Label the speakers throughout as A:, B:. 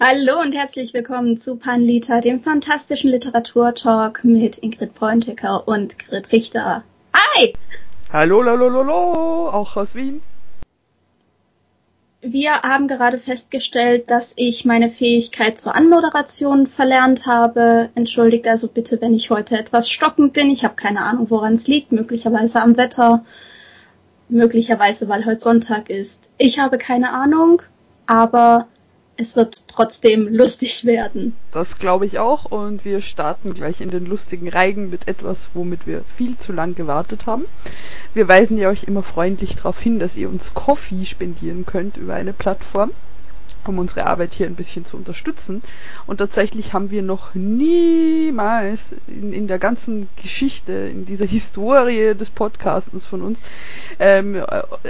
A: Hallo und herzlich willkommen zu Panlita, dem fantastischen Literaturtalk mit Ingrid Pointecker und Grit Richter. Hi!
B: Hallo, lalololo, auch aus Wien.
A: Wir haben gerade festgestellt, dass ich meine Fähigkeit zur Anmoderation verlernt habe. Entschuldigt also bitte, wenn ich heute etwas stockend bin. Ich habe keine Ahnung, woran es liegt. Möglicherweise am Wetter. Möglicherweise, weil heute Sonntag ist. Ich habe keine Ahnung, aber es wird trotzdem lustig werden.
B: Das glaube ich auch und wir starten gleich in den lustigen Reigen mit etwas, womit wir viel zu lang gewartet haben. Wir weisen ja euch immer freundlich darauf hin, dass ihr uns Coffee spendieren könnt über eine Plattform um unsere Arbeit hier ein bisschen zu unterstützen. Und tatsächlich haben wir noch niemals in, in der ganzen Geschichte, in dieser Historie des Podcastens von uns, ähm,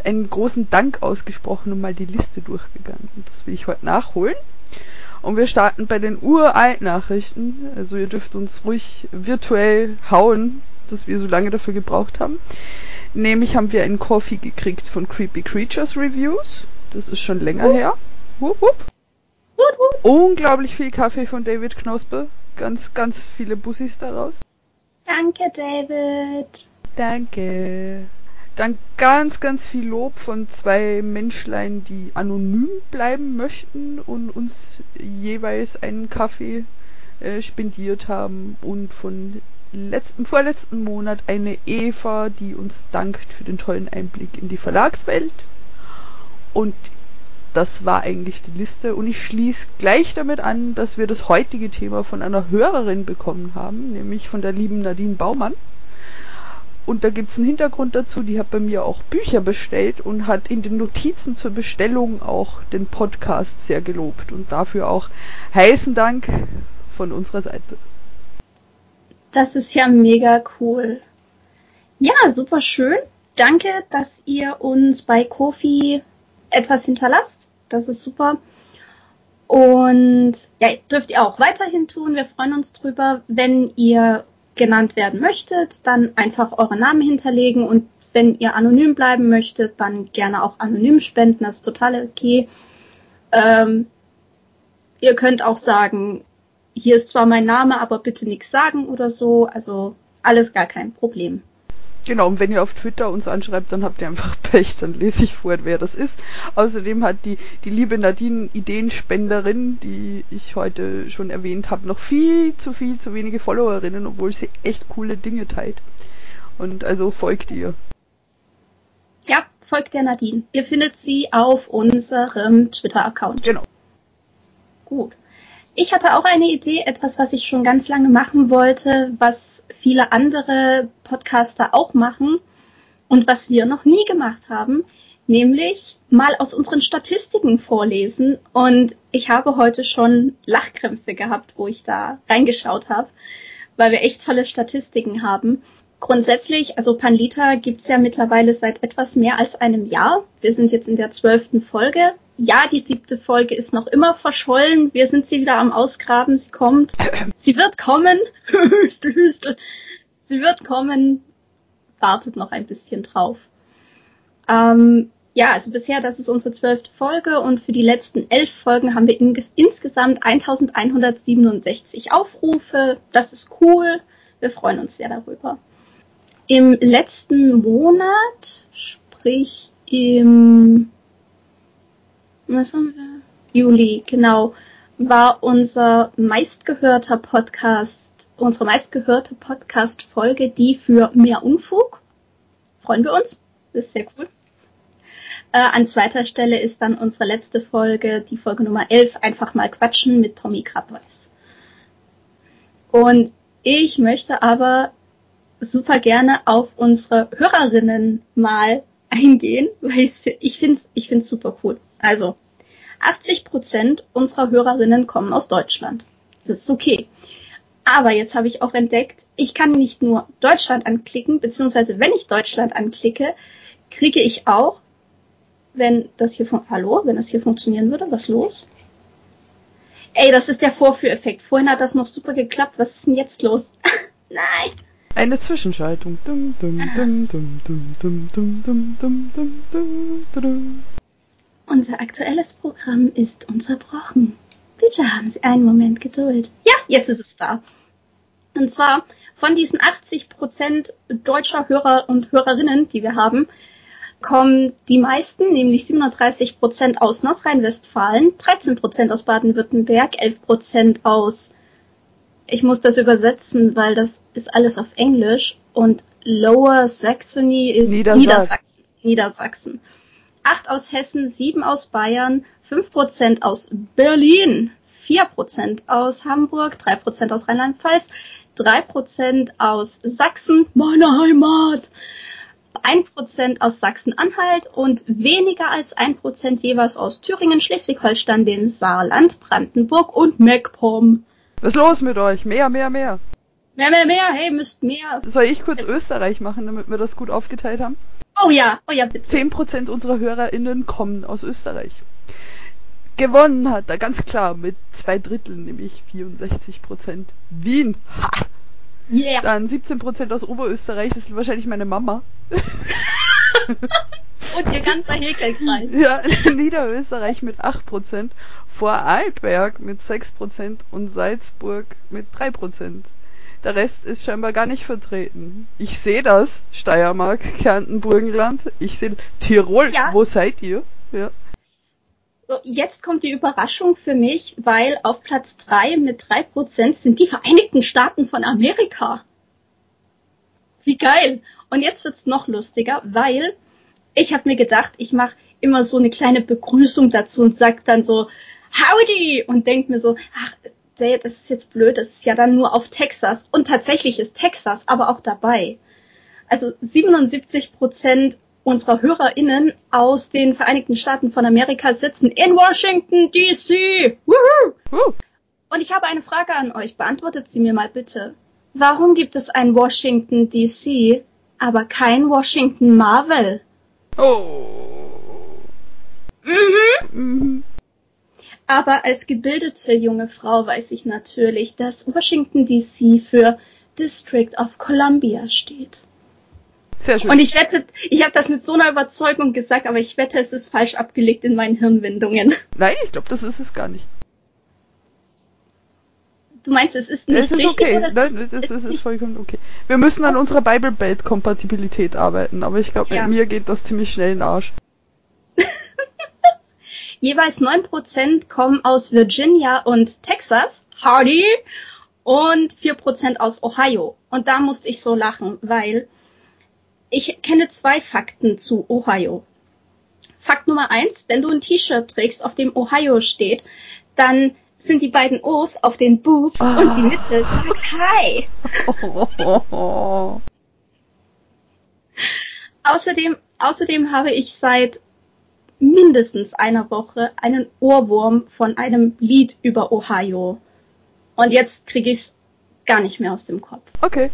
B: einen großen Dank ausgesprochen und mal die Liste durchgegangen. Und das will ich heute nachholen. Und wir starten bei den uralt Nachrichten. Also ihr dürft uns ruhig virtuell hauen, dass wir so lange dafür gebraucht haben. Nämlich haben wir einen Coffee gekriegt von Creepy Creatures Reviews. Das ist schon länger her. Wupp, wupp. Wupp, wupp. Unglaublich viel Kaffee von David Knospe. Ganz, ganz viele Bussis daraus.
A: Danke, David.
B: Danke. Dann ganz, ganz viel Lob von zwei Menschlein, die anonym bleiben möchten und uns jeweils einen Kaffee äh, spendiert haben und von letzten, vorletzten Monat eine Eva, die uns dankt für den tollen Einblick in die Verlagswelt. Und das war eigentlich die Liste. Und ich schließe gleich damit an, dass wir das heutige Thema von einer Hörerin bekommen haben, nämlich von der lieben Nadine Baumann. Und da gibt's einen Hintergrund dazu, die hat bei mir auch Bücher bestellt und hat in den Notizen zur Bestellung auch den Podcast sehr gelobt. Und dafür auch heißen Dank von unserer Seite.
A: Das ist ja mega cool. Ja, super schön. Danke, dass ihr uns bei Kofi etwas hinterlasst. Das ist super. Und ja, dürft ihr auch weiterhin tun. Wir freuen uns drüber. Wenn ihr genannt werden möchtet, dann einfach euren Namen hinterlegen und wenn ihr anonym bleiben möchtet, dann gerne auch anonym spenden. Das ist total okay. Ähm, ihr könnt auch sagen, hier ist zwar mein Name, aber bitte nichts sagen oder so. Also alles gar kein Problem.
B: Genau, und wenn ihr auf Twitter uns anschreibt, dann habt ihr einfach Pech, dann lese ich vor, wer das ist. Außerdem hat die, die liebe Nadine Ideenspenderin, die ich heute schon erwähnt habe, noch viel zu viel zu wenige Followerinnen, obwohl sie echt coole Dinge teilt. Und also folgt ihr.
A: Ja, folgt der Nadine. Ihr findet sie auf unserem Twitter-Account.
B: Genau.
A: Gut. Ich hatte auch eine Idee, etwas, was ich schon ganz lange machen wollte, was viele andere Podcaster auch machen und was wir noch nie gemacht haben, nämlich mal aus unseren Statistiken vorlesen. Und ich habe heute schon Lachkrämpfe gehabt, wo ich da reingeschaut habe, weil wir echt tolle Statistiken haben. Grundsätzlich, also Panlita gibt's ja mittlerweile seit etwas mehr als einem Jahr. Wir sind jetzt in der zwölften Folge ja, die siebte Folge ist noch immer verschollen. Wir sind sie wieder am Ausgraben. Sie kommt. Sie wird kommen. Hüstel, Hüstel. Sie wird kommen. Wartet noch ein bisschen drauf. Ähm, ja, also bisher, das ist unsere zwölfte Folge und für die letzten elf Folgen haben wir in, insgesamt 1167 Aufrufe. Das ist cool. Wir freuen uns sehr darüber. Im letzten Monat, sprich im was haben wir? Juli, genau, war unser meistgehörter Podcast, unsere meistgehörte Podcast-Folge die für mehr Unfug. Freuen wir uns. Das ist sehr cool. Äh, an zweiter Stelle ist dann unsere letzte Folge, die Folge Nummer 11, einfach mal quatschen mit Tommy Krabweis. Und ich möchte aber super gerne auf unsere Hörerinnen mal eingehen, weil ich finde es ich find's super cool. Also, 80 Prozent unserer Hörerinnen kommen aus Deutschland. Das ist okay. Aber jetzt habe ich auch entdeckt, ich kann nicht nur Deutschland anklicken, beziehungsweise wenn ich Deutschland anklicke, kriege ich auch, wenn das hier von, hallo, wenn das hier funktionieren würde, was los? Ey, das ist der Vorführeffekt. Vorhin hat das noch super geklappt. Was ist denn jetzt los? Nein.
B: Eine Zwischenschaltung. Dum, dum, dum, dum, dum, dum, dum, dum, dum, dum, dum,
A: dum. Unser aktuelles Programm ist unterbrochen. Bitte haben Sie einen Moment Geduld. Ja, jetzt ist es da. Und zwar von diesen 80 Prozent deutscher Hörer und Hörerinnen, die wir haben, kommen die meisten, nämlich 37 Prozent aus Nordrhein-Westfalen, 13 Prozent aus Baden-Württemberg, 11 Prozent aus, ich muss das übersetzen, weil das ist alles auf Englisch und Lower Saxony ist
B: Niedersachsen.
A: Niedersachsen. Niedersachsen. 8 aus Hessen, 7 aus Bayern, 5 Prozent aus Berlin, 4 Prozent aus Hamburg, 3 Prozent aus Rheinland-Pfalz, 3 Prozent aus Sachsen, meine Heimat, 1% aus Sachsen-Anhalt und weniger als 1% jeweils aus Thüringen, Schleswig-Holstein, dem Saarland, Brandenburg und MacPom.
B: Was ist los mit euch? Mehr, mehr, mehr.
A: Mehr, mehr, mehr, hey, müsst mehr.
B: Soll ich kurz Österreich machen, damit wir das gut aufgeteilt haben?
A: Oh ja, oh ja, bitte.
B: 10% unserer HörerInnen kommen aus Österreich. Gewonnen hat er ganz klar mit zwei Dritteln, nämlich 64% Wien. Ha!
A: Yeah.
B: Dann 17% aus Oberösterreich, das ist wahrscheinlich meine Mama.
A: Und ihr ganzer Häkelkreis.
B: Ja, Niederösterreich mit 8%, Vorarlberg mit 6% und Salzburg mit 3%. Der Rest ist scheinbar gar nicht vertreten. Ich sehe das, Steiermark, Kärnten, Burgenland. Ich sehe Tirol,
A: Ja.
B: wo seid ihr? Ja.
A: So, jetzt kommt die Überraschung für mich, weil auf Platz 3 mit 3% sind die Vereinigten Staaten von Amerika. Wie geil. Und jetzt wird's noch lustiger, weil ich habe mir gedacht, ich mache immer so eine kleine Begrüßung dazu und sag dann so Howdy und denk mir so, ach, nee, das ist jetzt blöd, das ist ja dann nur auf Texas. Und tatsächlich ist Texas aber auch dabei. Also 77 Prozent unserer HörerInnen aus den Vereinigten Staaten von Amerika sitzen in Washington DC. Woohoo! Und ich habe eine Frage an euch. Beantwortet sie mir mal bitte. Warum gibt es ein Washington DC, aber kein Washington Marvel?
B: Oh.
A: Mhm.
B: Mhm.
A: Aber als gebildete junge Frau weiß ich natürlich, dass Washington DC für District of Columbia steht.
B: Sehr schön.
A: Und ich wette, ich habe das mit so einer Überzeugung gesagt, aber ich wette, es ist falsch abgelegt in meinen Hirnwindungen.
B: Nein, ich glaube, das ist es gar nicht.
A: Du meinst, es ist nicht
B: Es ist
A: richtig
B: okay.
A: oder es
B: Nein,
A: ist,
B: das
A: es
B: ist, ist vollkommen okay. Wir müssen an unserer Bible Belt Kompatibilität arbeiten, aber ich glaube,
A: Ja.
B: mir geht das ziemlich schnell in den Arsch.
A: Jeweils 9% kommen aus Virginia und Texas. Hardy! Und 4% aus Ohio. Und da musste ich so lachen, weil ich kenne zwei Fakten zu Ohio. Fakt Nummer eins, wenn du ein T-Shirt trägst, auf dem Ohio steht, dann sind die beiden O's auf den Boobs
B: Ah.
A: und die Mitte sagt Hi. Außerdem, außerdem habe ich seit mindestens einer Woche einen Ohrwurm von einem Lied über Ohio. Und jetzt kriege ich es gar nicht mehr aus dem Kopf.
B: okay.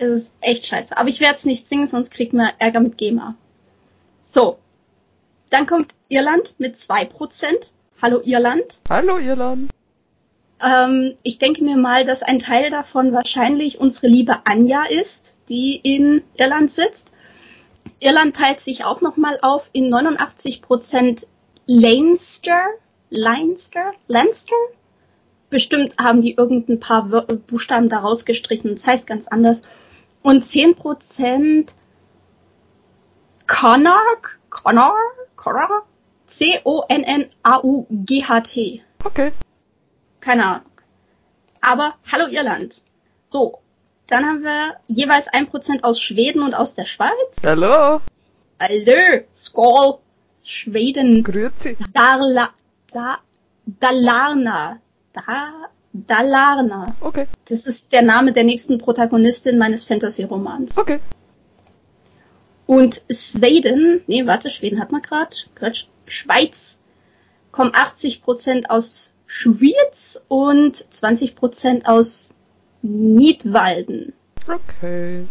A: Es ist echt scheiße. Aber ich werde es nicht singen, sonst kriegt man Ärger mit GEMA. So. Dann kommt Irland mit 2%. Hallo Irland.
B: Hallo Irland.
A: Ähm, ich denke mir mal, dass ein Teil davon wahrscheinlich unsere liebe Anja ist, die in Irland sitzt. Irland teilt sich auch nochmal auf in 89% Leinster, Leinster, Leinster. Bestimmt haben die irgendein paar Wör- Buchstaben da rausgestrichen. Das heißt ganz anders. Und 10% Connaught, Connaught, Connaught, C-O-N-N-A-U-G-H-T.
B: Okay.
A: Keine Ahnung. Aber hallo Irland. So, dann haben wir jeweils 1% aus Schweden und aus der Schweiz.
B: Hallo.
A: Hallo, Skål, Schweden.
B: Grüezi.
A: Darla, da, Dalarna. Da, Dalarna.
B: Okay.
A: Das ist der Name der nächsten Protagonistin meines Fantasy-Romans.
B: Okay.
A: Und Schweden, nee, warte, Schweden hat man gerade, Quatsch, Schweiz, kommen 80% aus Schwyz und 20% aus Niedwalden.
B: Okay.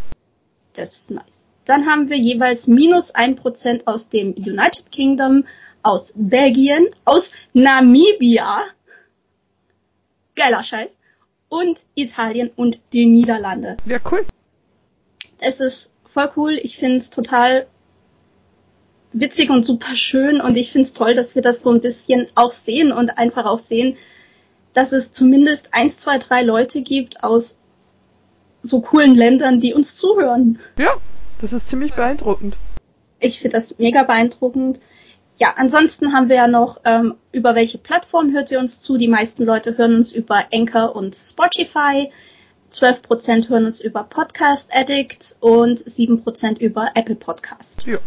A: Das ist nice. Dann haben wir jeweils minus 1% aus dem United Kingdom, aus Belgien, aus Namibia. Geiler Scheiß. Und Italien und die Niederlande.
B: Ja, cool.
A: Es ist voll cool. Ich finde es total witzig und super schön. Und ich finde es toll, dass wir das so ein bisschen auch sehen und einfach auch sehen, dass es zumindest eins, zwei, drei Leute gibt aus so coolen Ländern, die uns zuhören.
B: Ja, das ist ziemlich beeindruckend.
A: Ich finde das mega beeindruckend. Ja, ansonsten haben wir ja noch, ähm, über welche Plattform hört ihr uns zu? Die meisten Leute hören uns über Anchor und Spotify. 12% hören uns über Podcast Addict und 7% über Apple Podcast.
B: Ja.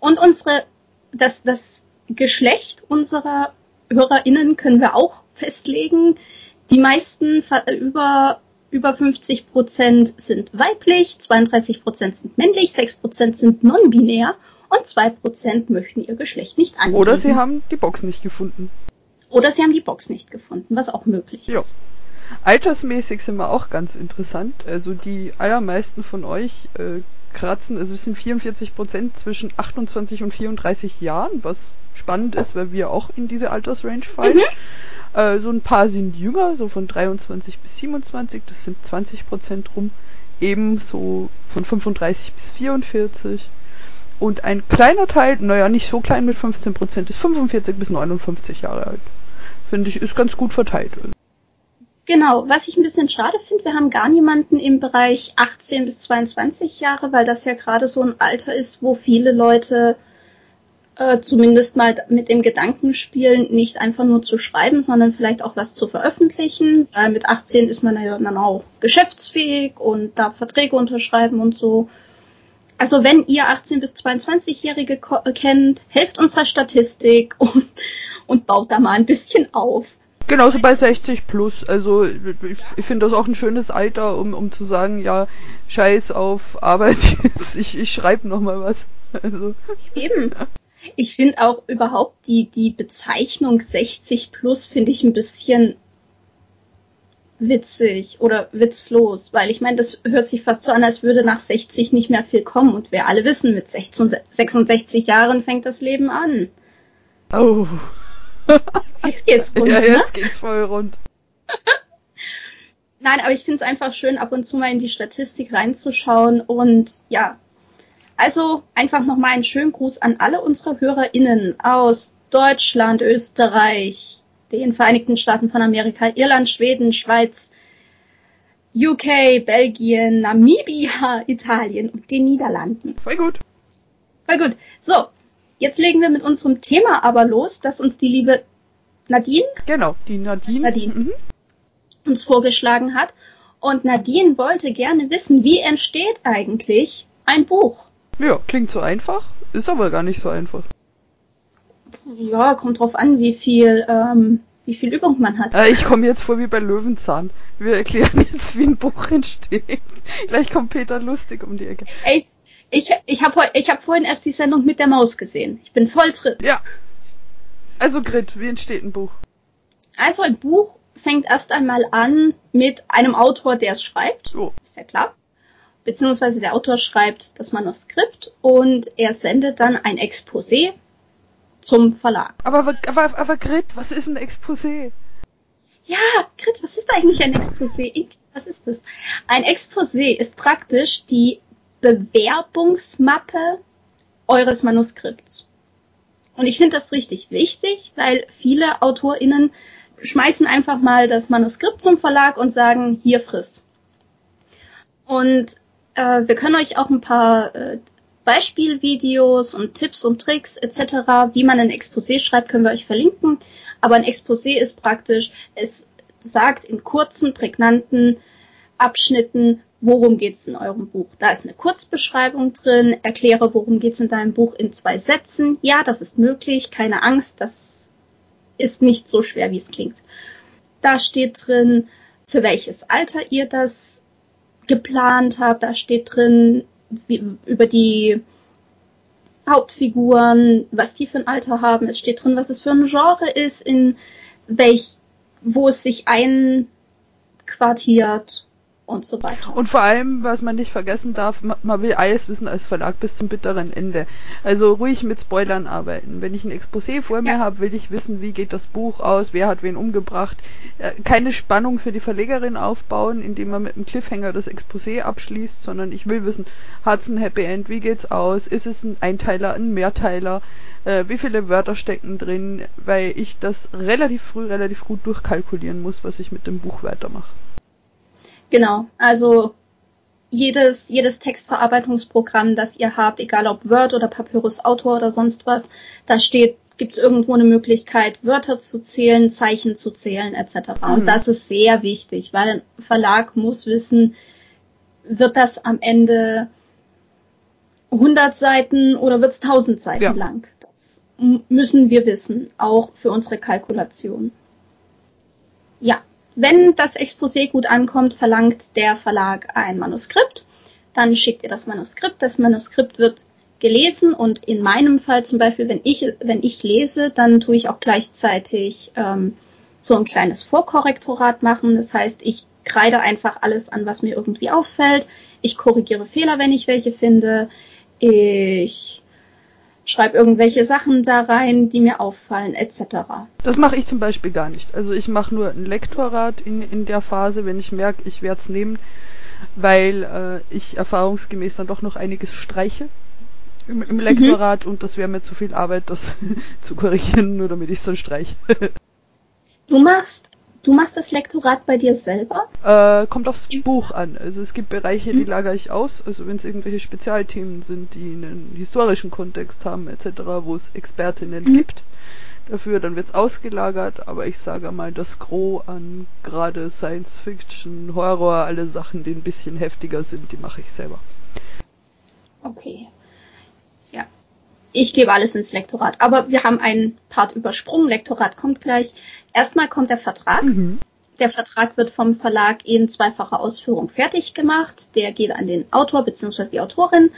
A: Und unsere, das, das Geschlecht unserer HörerInnen können wir auch festlegen. Die meisten über, über 50% sind weiblich, 32% sind männlich, 6% sind non-binär und 2% möchten ihr Geschlecht nicht angeben.
B: Oder sie haben die Box nicht gefunden.
A: Oder sie haben die Box nicht gefunden, was auch möglich ist.
B: Altersmäßig sind wir auch ganz interessant. Also die allermeisten von euch äh, kratzen, also es sind 44% zwischen 28 und 34 Jahren, was spannend ist, weil wir auch in diese Altersrange fallen. Mhm. Äh, so ein paar sind jünger, so von 23 bis 27, das sind 20% rum. Ebenso von 35 bis 44. Und ein kleiner Teil, naja, nicht so klein mit 15% ist 45 bis 59 Jahre alt. Finde ich, ist ganz gut verteilt.
A: Genau, was ich ein bisschen schade finde, wir haben gar niemanden im Bereich 18 bis 22 Jahre, weil das ja gerade so ein Alter ist, wo viele Leute äh, zumindest mal mit dem Gedanken spielen, nicht einfach nur zu schreiben, sondern vielleicht auch was zu veröffentlichen. Weil mit 18 ist man ja dann auch geschäftsfähig und darf Verträge unterschreiben und so. Also wenn ihr 18 bis 22-Jährige kennt, helft unserer Statistik und, und baut da mal ein bisschen auf.
B: Genauso bei 60 plus. Also ich finde das auch ein schönes Alter, um, um zu sagen, ja, scheiß auf Arbeit, ich, ich schreibe nochmal was. Also.
A: Eben. Ich finde auch überhaupt die, die Bezeichnung 60 plus finde ich ein bisschen witzig oder witzlos, weil ich meine, das hört sich fast so an, als würde nach 60 nicht mehr viel kommen und wir alle wissen, mit 66 Jahren fängt das Leben an.
B: Oh.
A: Jetzt geht's rund.
B: Ja, jetzt ne? geht's voll rund.
A: Nein, aber ich finde es einfach schön, ab und zu mal in die Statistik reinzuschauen und ja. Also einfach nochmal einen schönen Gruß an alle unsere HörerInnen aus Deutschland, Österreich, den Vereinigten Staaten von Amerika, Irland, Schweden, Schweiz, UK, Belgien, Namibia, Italien und den Niederlanden.
B: Voll gut.
A: Voll gut. So, Jetzt legen wir mit unserem Thema aber los, das uns die liebe Nadine.
B: Genau, die Nadine.
A: Nadine mhm. uns vorgeschlagen hat. Und Nadine wollte gerne wissen, wie entsteht eigentlich ein Buch?
B: Ja, klingt so einfach, ist aber gar nicht so einfach.
A: Ja, kommt drauf an, wie viel, ähm, wie viel Übung man hat.
B: Äh, ich komme jetzt vor wie bei Löwenzahn. Wir erklären jetzt, wie ein Buch entsteht. Gleich kommt Peter lustig um die Ecke.
A: Ey, ich, ich habe ich hab vorhin erst die Sendung mit der Maus gesehen. Ich bin voll drin.
B: Ja. Also Grit, wie entsteht ein Buch?
A: Also ein Buch fängt erst einmal an mit einem Autor, der es schreibt.
B: Oh.
A: Ist ja klar. Beziehungsweise der Autor schreibt das Manuskript und er sendet dann ein Exposé zum Verlag.
B: Aber, aber, aber Grit, was ist ein Exposé?
A: Ja, Grit, was ist eigentlich ein Exposé? Was ist das? Ein Exposé ist praktisch die Bewerbungsmappe eures Manuskripts. Und ich finde das richtig wichtig, weil viele AutorInnen schmeißen einfach mal das Manuskript zum Verlag und sagen, hier friss. Und äh, wir können euch auch ein paar äh, Beispielvideos und Tipps und Tricks etc., wie man ein Exposé schreibt, können wir euch verlinken. Aber ein Exposé ist praktisch, es sagt in kurzen, prägnanten Abschnitten, worum geht's in eurem Buch. Da ist eine Kurzbeschreibung drin, erkläre, worum geht's in deinem Buch in zwei Sätzen. Ja, das ist möglich, keine Angst, das ist nicht so schwer, wie es klingt. Da steht drin, für welches Alter ihr das geplant habt. Da steht drin, wie, über die Hauptfiguren, was die für ein Alter haben. Es steht drin, was es für ein Genre ist, in welch, wo es sich einquartiert und so weiter.
B: Und vor allem, was man nicht vergessen darf, man, will alles wissen als Verlag bis zum bitteren Ende. Also ruhig mit Spoilern arbeiten. Wenn ich ein Exposé vor mir habe, will ich wissen, wie geht das Buch aus, wer hat wen umgebracht. Äh, keine Spannung für die Verlegerin aufbauen, indem man mit einem Cliffhanger das Exposé abschließt, sondern ich will wissen, hat's ein Happy End, wie geht's aus, ist es ein Einteiler, ein Mehrteiler, äh, wie viele Wörter stecken drin, weil ich das relativ früh, relativ gut durchkalkulieren muss, was ich mit dem Buch weitermache.
A: Genau, also jedes, jedes Textverarbeitungsprogramm, das ihr habt, egal ob Word oder Papyrus Autor oder sonst was, da steht, gibt es irgendwo eine Möglichkeit, Wörter zu zählen, Zeichen zu zählen, etc. Mhm. Und das ist sehr wichtig, weil ein Verlag muss wissen, wird das am Ende 100 Seiten oder wird es 1000 Seiten ja. lang? Das müssen wir wissen, auch für unsere Kalkulation. Ja, wenn das Exposé gut ankommt, verlangt der Verlag ein Manuskript. Dann schickt ihr das Manuskript. Das Manuskript wird gelesen und in meinem Fall zum Beispiel, wenn ich, wenn ich lese, dann tue ich auch gleichzeitig ähm, so ein kleines Vorkorrektorat machen. Das heißt, ich kreide einfach alles an, was mir irgendwie auffällt. Ich korrigiere Fehler, wenn ich welche finde. Ich schreibe irgendwelche Sachen da rein, die mir auffallen, etc.
B: Das mache ich zum Beispiel gar nicht. Also ich mache nur ein Lektorat in, in der Phase, wenn ich merke, ich werde es nehmen, weil äh, ich erfahrungsgemäß dann doch noch einiges streiche im, im Lektorat mhm. und das wäre mir zu viel Arbeit, das zu korrigieren, nur damit ich es dann streiche.
A: du machst Du machst das Lektorat bei dir selber?
B: Äh, kommt aufs Buch an. Also es gibt Bereiche, die mhm. lagere ich aus. Also wenn es irgendwelche Spezialthemen sind, die einen historischen Kontext haben etc., wo es Expertinnen mhm. gibt dafür, dann wird's ausgelagert. Aber ich sage mal, das Gros an gerade Science Fiction, Horror, alle Sachen, die ein bisschen heftiger sind, die mache ich selber.
A: Okay. Ich gebe alles ins Lektorat. Aber wir haben einen Part übersprungen. Lektorat kommt gleich. Erstmal kommt der Vertrag. Mhm. Der Vertrag wird vom Verlag in zweifacher Ausführung fertig gemacht. Der geht an den Autor bzw. die Autorin.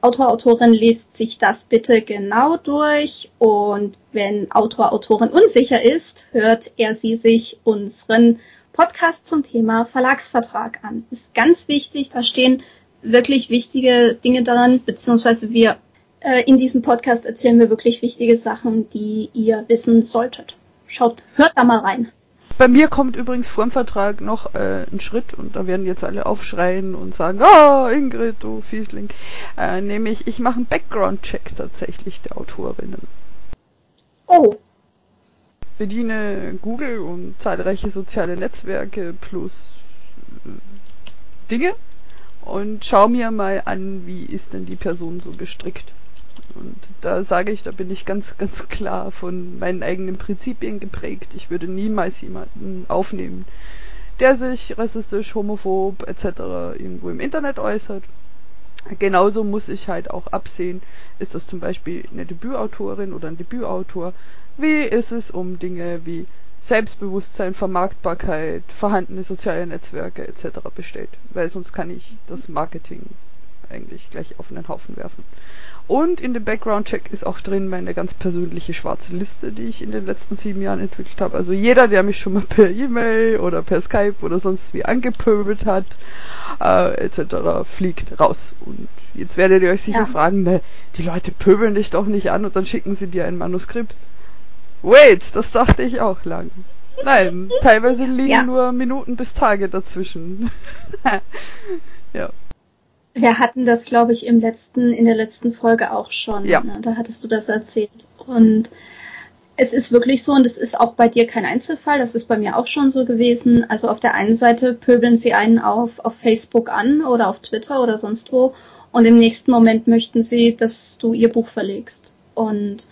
A: Autor, Autorin liest sich das bitte genau durch und wenn Autor, Autorin unsicher ist, hört er sie sich unseren Podcast zum Thema Verlagsvertrag an. Ist ganz wichtig, da stehen wirklich wichtige Dinge daran, beziehungsweise wir äh, in diesem Podcast erzählen wir wirklich wichtige Sachen, die ihr wissen solltet. Schaut, hört da mal rein.
B: Bei mir kommt übrigens vor dem Vertrag noch äh, ein Schritt und da werden jetzt alle aufschreien und sagen, ah, oh, Ingrid, du Fiesling. Äh, nämlich, ich mache einen Background-Check tatsächlich der Autorinnen.
A: Oh.
B: Bediene Google und zahlreiche soziale Netzwerke plus äh, Dinge und schau mir mal an, wie ist denn die Person so gestrickt. Und da sage ich, da bin ich ganz, ganz klar von meinen eigenen Prinzipien geprägt. Ich würde niemals jemanden aufnehmen, der sich rassistisch, homophob etc. irgendwo im Internet äußert. Genauso muss ich halt auch absehen, ist das zum Beispiel eine Debütautorin oder ein Debütautor. Wie ist es um Dinge wie Selbstbewusstsein, Vermarktbarkeit, vorhandene soziale Netzwerke etc. bestellt, weil sonst kann ich das Marketing eigentlich gleich auf einen Haufen werfen. Und in dem Background-Check ist auch drin meine ganz persönliche schwarze Liste, die ich in den letzten sieben Jahren entwickelt habe. Also jeder, der mich schon mal per E-Mail oder per Skype oder sonst wie angepöbelt hat, äh, etc., fliegt raus. Und jetzt werdet ihr euch sicher ja. fragen, ne, die Leute pöbeln dich doch nicht an und dann schicken sie dir ein Manuskript. Wait, das dachte ich auch lang. Nein, teilweise liegen ja. nur Minuten bis Tage dazwischen. ja.
A: Wir hatten das, glaube ich, im letzten, in der letzten Folge auch schon. Ja. Ne? Da hattest du das erzählt. Und es ist wirklich so, und es ist auch bei dir kein Einzelfall, das ist bei mir auch schon so gewesen. Also auf der einen Seite pöbeln sie einen auf, auf Facebook an oder auf Twitter oder sonst wo. Und im nächsten Moment möchten sie, dass du ihr Buch verlegst. Und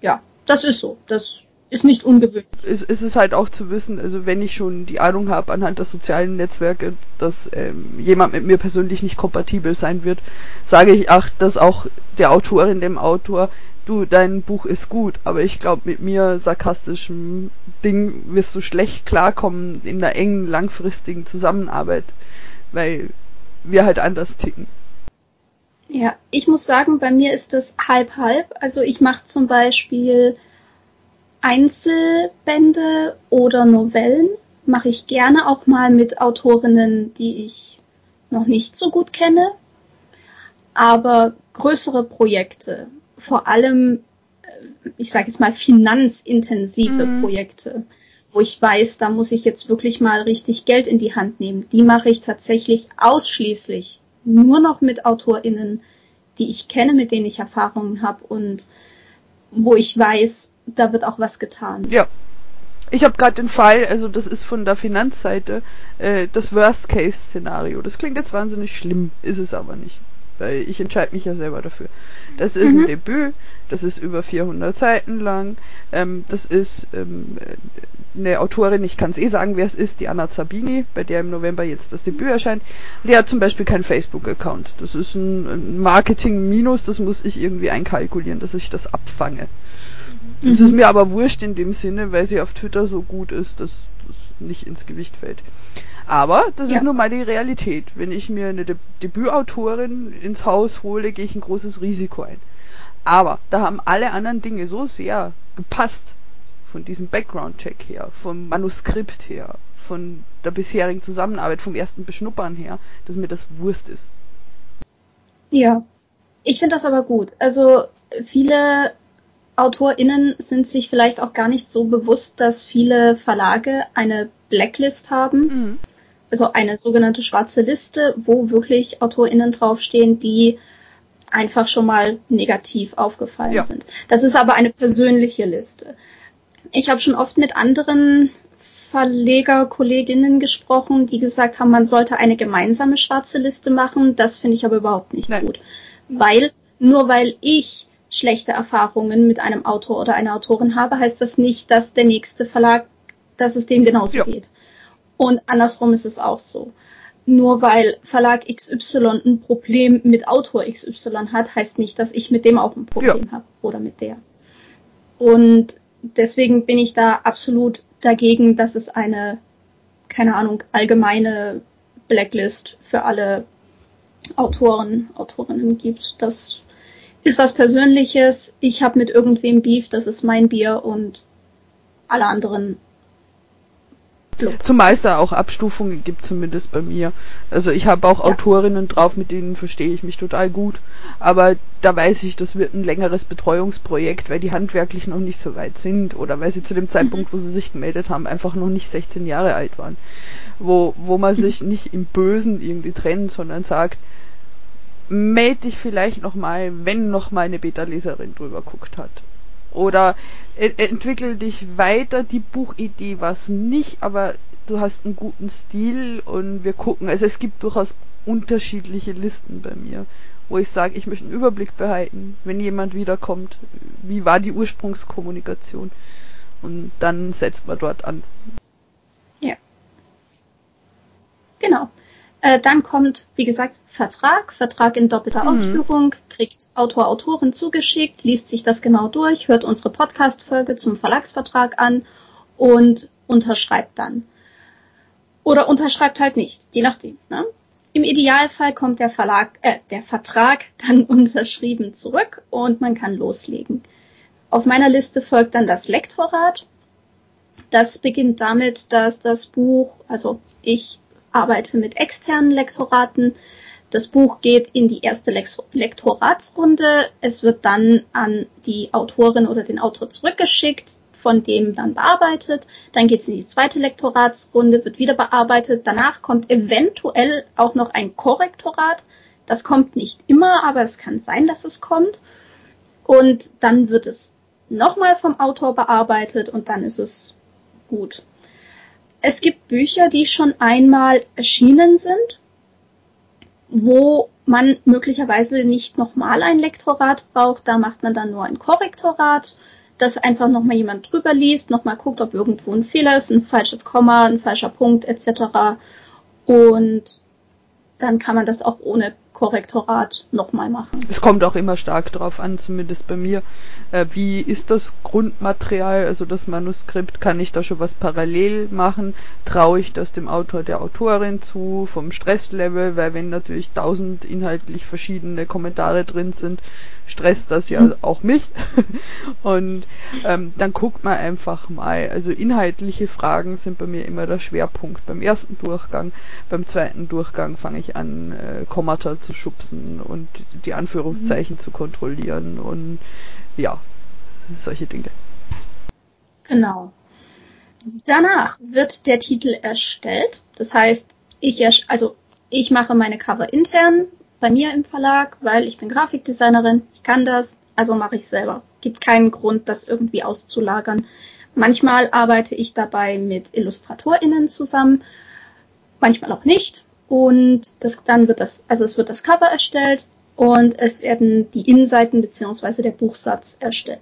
A: ja, das ist so. Das ist nicht ungewöhnlich.
B: Es, es ist halt auch zu wissen, also wenn ich schon die Ahnung habe anhand der sozialen Netzwerke, dass ähm, jemand mit mir persönlich nicht kompatibel sein wird, sage ich, ach, dass auch der Autorin, dem Autor, du, dein Buch ist gut, aber ich glaube, mit mir sarkastischem Ding wirst du schlecht klarkommen in einer engen, langfristigen Zusammenarbeit, weil wir halt anders ticken.
A: Ja, ich muss sagen, bei mir ist das halb-halb. Also ich mache zum Beispiel Einzelbände oder Novellen mache ich gerne auch mal mit Autorinnen, die ich noch nicht so gut kenne. Aber größere Projekte, vor allem, äh, ich sage jetzt mal, finanzintensive mhm. Projekte, wo ich weiß, da muss ich jetzt wirklich mal richtig Geld in die Hand nehmen, die mache ich tatsächlich ausschließlich nur noch mit AutorInnen, die ich kenne, mit denen ich Erfahrungen habe und wo ich weiß, da wird auch was getan.
B: Ja. Ich habe gerade den Fall, also das ist von der Finanzseite, äh, das Worst-Case-Szenario. Das klingt jetzt wahnsinnig schlimm, ist es aber nicht. Weil ich entscheide mich ja selber dafür. Das ist mhm. ein Debüt, das ist über 400 Seiten lang, ähm, das ist ähm, eine Autorin, ich kann es eh sagen, wer es ist, die Anna Zabini, bei der im November jetzt das Debüt erscheint. Die hat zum Beispiel keinen Facebook-Account. Das ist ein, Marketing-Minus, das muss ich irgendwie einkalkulieren, dass ich das abfange. Das mhm. ist mir aber wurscht in dem Sinne, weil sie auf Twitter so gut ist, dass das nicht ins Gewicht fällt. Aber das ja. ist nun mal die Realität. Wenn ich mir eine De Debütautorin ins Haus hole, gehe ich ein großes Risiko ein. Aber da haben alle anderen Dinge so sehr gepasst, von diesem Background-Check her, vom Manuskript her, von der bisherigen Zusammenarbeit, vom ersten Beschnuppern her, dass mir das Wurst ist.
A: Ja, ich finde das aber gut. Also viele AutorInnen sind sich vielleicht auch gar nicht so bewusst, dass viele Verlage eine Blacklist haben. Mhm. Also eine sogenannte schwarze Liste, wo wirklich AutorInnen draufstehen, die einfach schon mal negativ aufgefallen ja. sind. Das ist aber eine persönliche Liste. Ich habe schon oft mit anderen Verlegerkolleginnen gesprochen, die gesagt haben, man sollte eine gemeinsame schwarze Liste machen. Das finde ich aber überhaupt nicht Nein. gut. Weil, nur weil ich schlechte Erfahrungen mit einem Autor oder einer Autorin habe, heißt das nicht, dass der nächste Verlag, dass es dem genauso ja. geht. Und andersrum ist es auch so. Nur weil Verlag XY ein Problem mit Autor XY hat, heißt nicht, dass ich mit dem auch ein Problem ja. habe oder mit der. Und deswegen bin ich da absolut dagegen, dass es eine, keine Ahnung, allgemeine Blacklist für alle Autoren, Autorinnen gibt. Das ist was Persönliches. Ich habe mit irgendwem Beef, das ist mein Bier und alle anderen
B: Zumal es da auch Abstufungen gibt, zumindest bei mir. Also ich habe auch ja. Autorinnen drauf, mit denen verstehe ich mich total gut. Aber da weiß ich, das wird ein längeres Betreuungsprojekt, weil die handwerklich noch nicht so weit sind oder weil sie zu dem Zeitpunkt, mhm. wo sie sich gemeldet haben, einfach noch nicht 16 Jahre alt waren. Wo, wo man sich nicht im Bösen irgendwie trennt, sondern sagt, melde dich vielleicht nochmal, wenn nochmal eine Beta-Leserin drüber guckt hat. Oder entwickel dich weiter, die Buchidee was nicht, aber du hast einen guten Stil und wir gucken. Also es gibt durchaus unterschiedliche Listen bei mir, wo ich sage, ich möchte einen Überblick behalten, wenn jemand wiederkommt, wie war die Ursprungskommunikation und dann setzt man dort an.
A: Ja. Genau. Äh, dann kommt, wie gesagt, Vertrag, Vertrag in doppelter mhm. Ausführung, kriegt Autor, Autorin zugeschickt, liest sich das genau durch, hört unsere Podcast-Folge zum Verlagsvertrag an und unterschreibt dann. Oder unterschreibt halt nicht, je nachdem. Ne? Im Idealfall kommt der Verlag, äh, der Vertrag dann unterschrieben zurück und man kann loslegen. Auf meiner Liste folgt dann das Lektorat. Das beginnt damit, dass das Buch, also ich arbeite mit externen Lektoraten. Das Buch geht in die erste Lektoratsrunde. Es wird dann an die Autorin oder den Autor zurückgeschickt, von dem dann bearbeitet. Dann geht es in die zweite Lektoratsrunde, wird wieder bearbeitet. Danach kommt eventuell auch noch ein Korrektorat. Das kommt nicht immer, aber es kann sein, dass es kommt. Und dann wird es nochmal vom Autor bearbeitet und dann ist es gut. Es gibt Bücher, die schon einmal erschienen sind, wo man möglicherweise nicht nochmal ein Lektorat braucht. Da macht man dann nur ein Korrektorat, dass einfach nochmal jemand drüber liest, nochmal guckt, ob irgendwo ein Fehler ist, ein falsches Komma, ein falscher Punkt etc. Und dann kann man das auch ohne Korrektorat nochmal machen.
B: Es kommt auch immer stark drauf an, zumindest bei mir. Äh, wie ist das Grundmaterial, also das Manuskript? Kann ich da schon was parallel machen? Traue ich das dem Autor, der Autorin zu, vom Stresslevel? Weil wenn natürlich tausend inhaltlich verschiedene Kommentare drin sind, stresst das ja mhm. auch mich. Und ähm, dann guckt man einfach mal. Also inhaltliche Fragen sind bei mir immer der Schwerpunkt. Beim ersten Durchgang, beim zweiten Durchgang fange ich an, äh, Kommata zu schubsen und die Anführungszeichen mhm. zu kontrollieren und ja, solche Dinge.
A: Genau. Danach wird der Titel erstellt. Das heißt, ich, also ich mache meine Cover intern bei mir im Verlag, weil ich bin Grafikdesignerin, ich kann das, Also mache ich selber. Gibt keinen Grund, das irgendwie auszulagern. Manchmal arbeite ich dabei mit IllustratorInnen zusammen, manchmal auch nicht. Und das, dann wird das, also es wird das Cover erstellt und es werden die Innenseiten beziehungsweise der Buchsatz erstellt.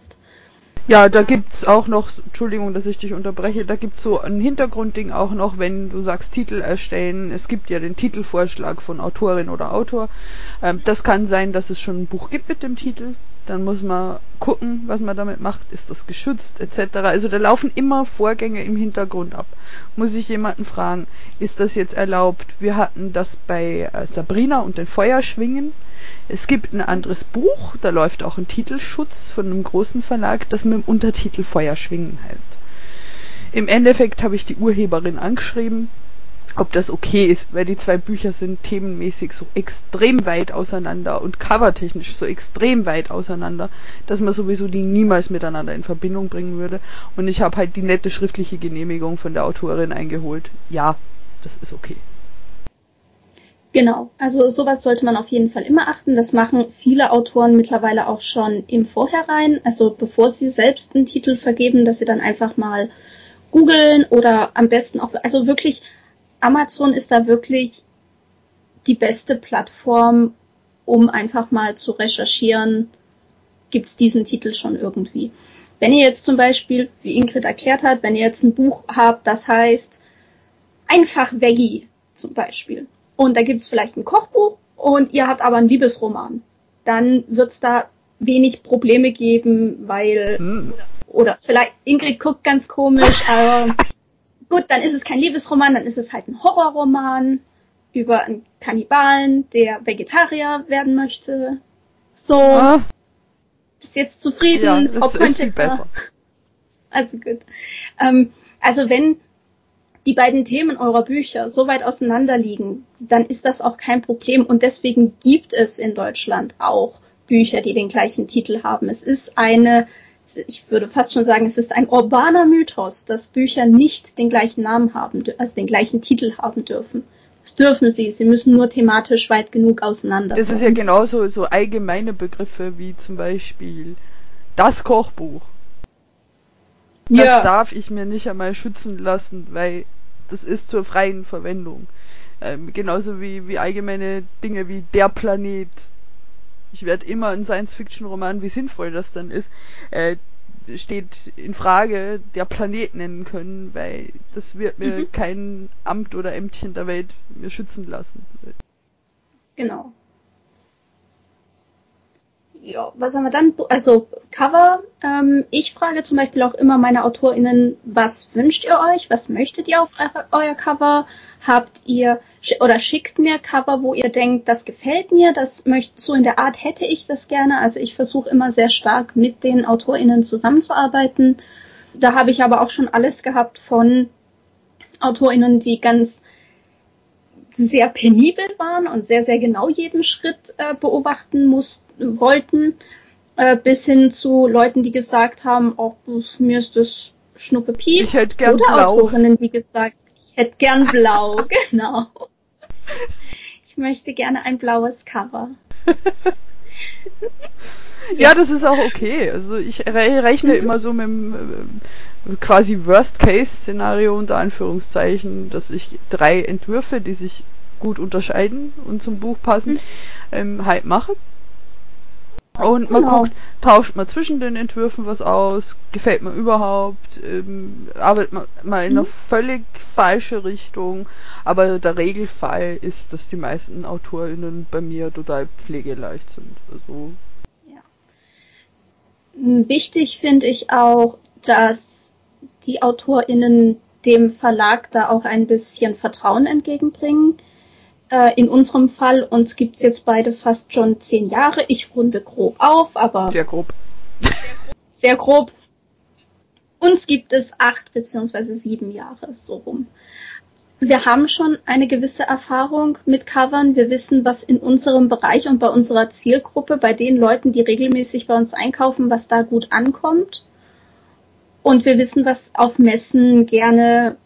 B: Ja, da gibt's auch noch, Entschuldigung, dass ich dich unterbreche, da gibt's so ein Hintergrundding auch noch, wenn du sagst Titel erstellen. Es gibt ja den Titelvorschlag von Autorin oder Autor. Ähm, das kann sein, dass es schon ein Buch gibt mit dem Titel. Dann muss man gucken, was man damit macht. Ist das geschützt etc. Also da laufen immer Vorgänge im Hintergrund ab. Muss ich jemanden fragen, ist das jetzt erlaubt? Wir hatten das bei äh, Sabrina und den Feuerschwingen es gibt ein anderes Buch, da läuft auch ein Titelschutz von einem großen Verlag, das mit dem Untertitel Feuer schwingen heißt. Im Endeffekt habe ich die Urheberin angeschrieben, ob das okay ist, weil die zwei Bücher sind themenmäßig so extrem weit auseinander und covertechnisch so extrem weit auseinander, dass man sowieso die niemals miteinander in Verbindung bringen würde. Und ich habe halt die nette schriftliche Genehmigung von der Autorin eingeholt. Ja, das ist okay.
A: Genau, also sowas sollte man auf jeden Fall immer achten. Das machen viele Autoren mittlerweile auch schon im Vorhinein, also bevor sie selbst einen Titel vergeben, dass sie dann einfach mal googeln oder am besten auch, also wirklich, Amazon ist da wirklich die beste Plattform, um einfach mal zu recherchieren, gibt's diesen Titel schon irgendwie. Wenn ihr jetzt zum Beispiel, wie Ingrid erklärt hat, wenn ihr jetzt ein Buch habt, das heißt einfach Veggie zum Beispiel, und da gibt es vielleicht ein Kochbuch und ihr habt aber einen Liebesroman. Dann wird es da wenig Probleme geben, weil hm. oder vielleicht Ingrid guckt ganz komisch, aber gut, dann ist es kein Liebesroman, dann ist es halt ein Horrorroman über einen Kannibalen, der Vegetarier werden möchte. So. Ah. Bist jetzt zufrieden?
B: Ja, viel besser.
A: Also gut. Ähm, also wenn die beiden Themen eurer Bücher so weit auseinander liegen, dann ist das auch kein Problem. Und deswegen gibt es in Deutschland auch Bücher, die den gleichen Titel haben. Es ist eine, ich würde fast schon sagen, es ist ein urbaner Mythos, dass Bücher nicht den gleichen Namen haben, also den gleichen Titel haben dürfen. Das dürfen sie. Sie müssen nur thematisch weit genug auseinander
B: Das ist ja genauso so allgemeine Begriffe wie zum Beispiel das Kochbuch das ja. darf ich mir nicht einmal schützen lassen, weil das ist zur freien Verwendung. Ähm, genauso wie, wie allgemeine Dinge wie der Planet. Ich werde immer einen Science-Fiction-Roman, wie sinnvoll das dann ist, äh, steht in Frage, der Planet nennen können, weil das wird mir mhm. kein Amt oder Ämtchen der Welt mir schützen lassen.
A: Genau ja, was haben wir dann? Also Cover. Ähm, ich frage zum Beispiel auch immer meine AutorInnen, was wünscht ihr euch? Was möchtet ihr auf euer Cover? Habt ihr oder schickt mir Cover, wo ihr denkt, das gefällt mir, das möchte so in der Art hätte ich das gerne. Also ich versuche immer sehr stark mit den AutorInnen zusammenzuarbeiten. Da habe ich aber auch schon alles gehabt von AutorInnen, die ganz sehr penibel waren und sehr, sehr genau jeden Schritt äh, beobachten mussten, wollten, äh, bis hin zu Leuten, die gesagt haben, auch oh, mir ist das Schnuppe Piep.
B: Ich hätte gern
A: Oder
B: blau.
A: Autorinnen, die gesagt, ich hätte gern blau, genau. Ich möchte gerne ein blaues Cover.
B: ja, das ist auch okay. Also ich rechne mhm. immer so mit dem äh, quasi Worst-Case-Szenario unter Anführungszeichen, dass ich drei Entwürfe, die sich gut unterscheiden und zum Buch passen, mhm. ähm, halt mache. Und man genau. guckt, tauscht man zwischen den Entwürfen was aus, gefällt mir überhaupt, ähm, arbeitet man mal in mhm. eine völlig falsche Richtung. Aber der Regelfall ist, dass die meisten AutorInnen bei mir total pflegeleicht sind. Also
A: Wichtig finde ich auch, dass die AutorInnen dem Verlag da auch ein bisschen Vertrauen entgegenbringen. Äh, in unserem Fall, uns gibt's jetzt beide fast schon zehn Jahre. Ich runde grob auf, aber.
B: Sehr grob.
A: Sehr grob. Uns gibt es acht beziehungsweise sieben Jahre so rum wir haben schon eine gewisse Erfahrung mit Covern. Wir wissen, was in unserem Bereich und bei unserer Zielgruppe, bei den Leuten, die regelmäßig bei uns einkaufen, was da gut ankommt. Und wir wissen, was auf Messen gerne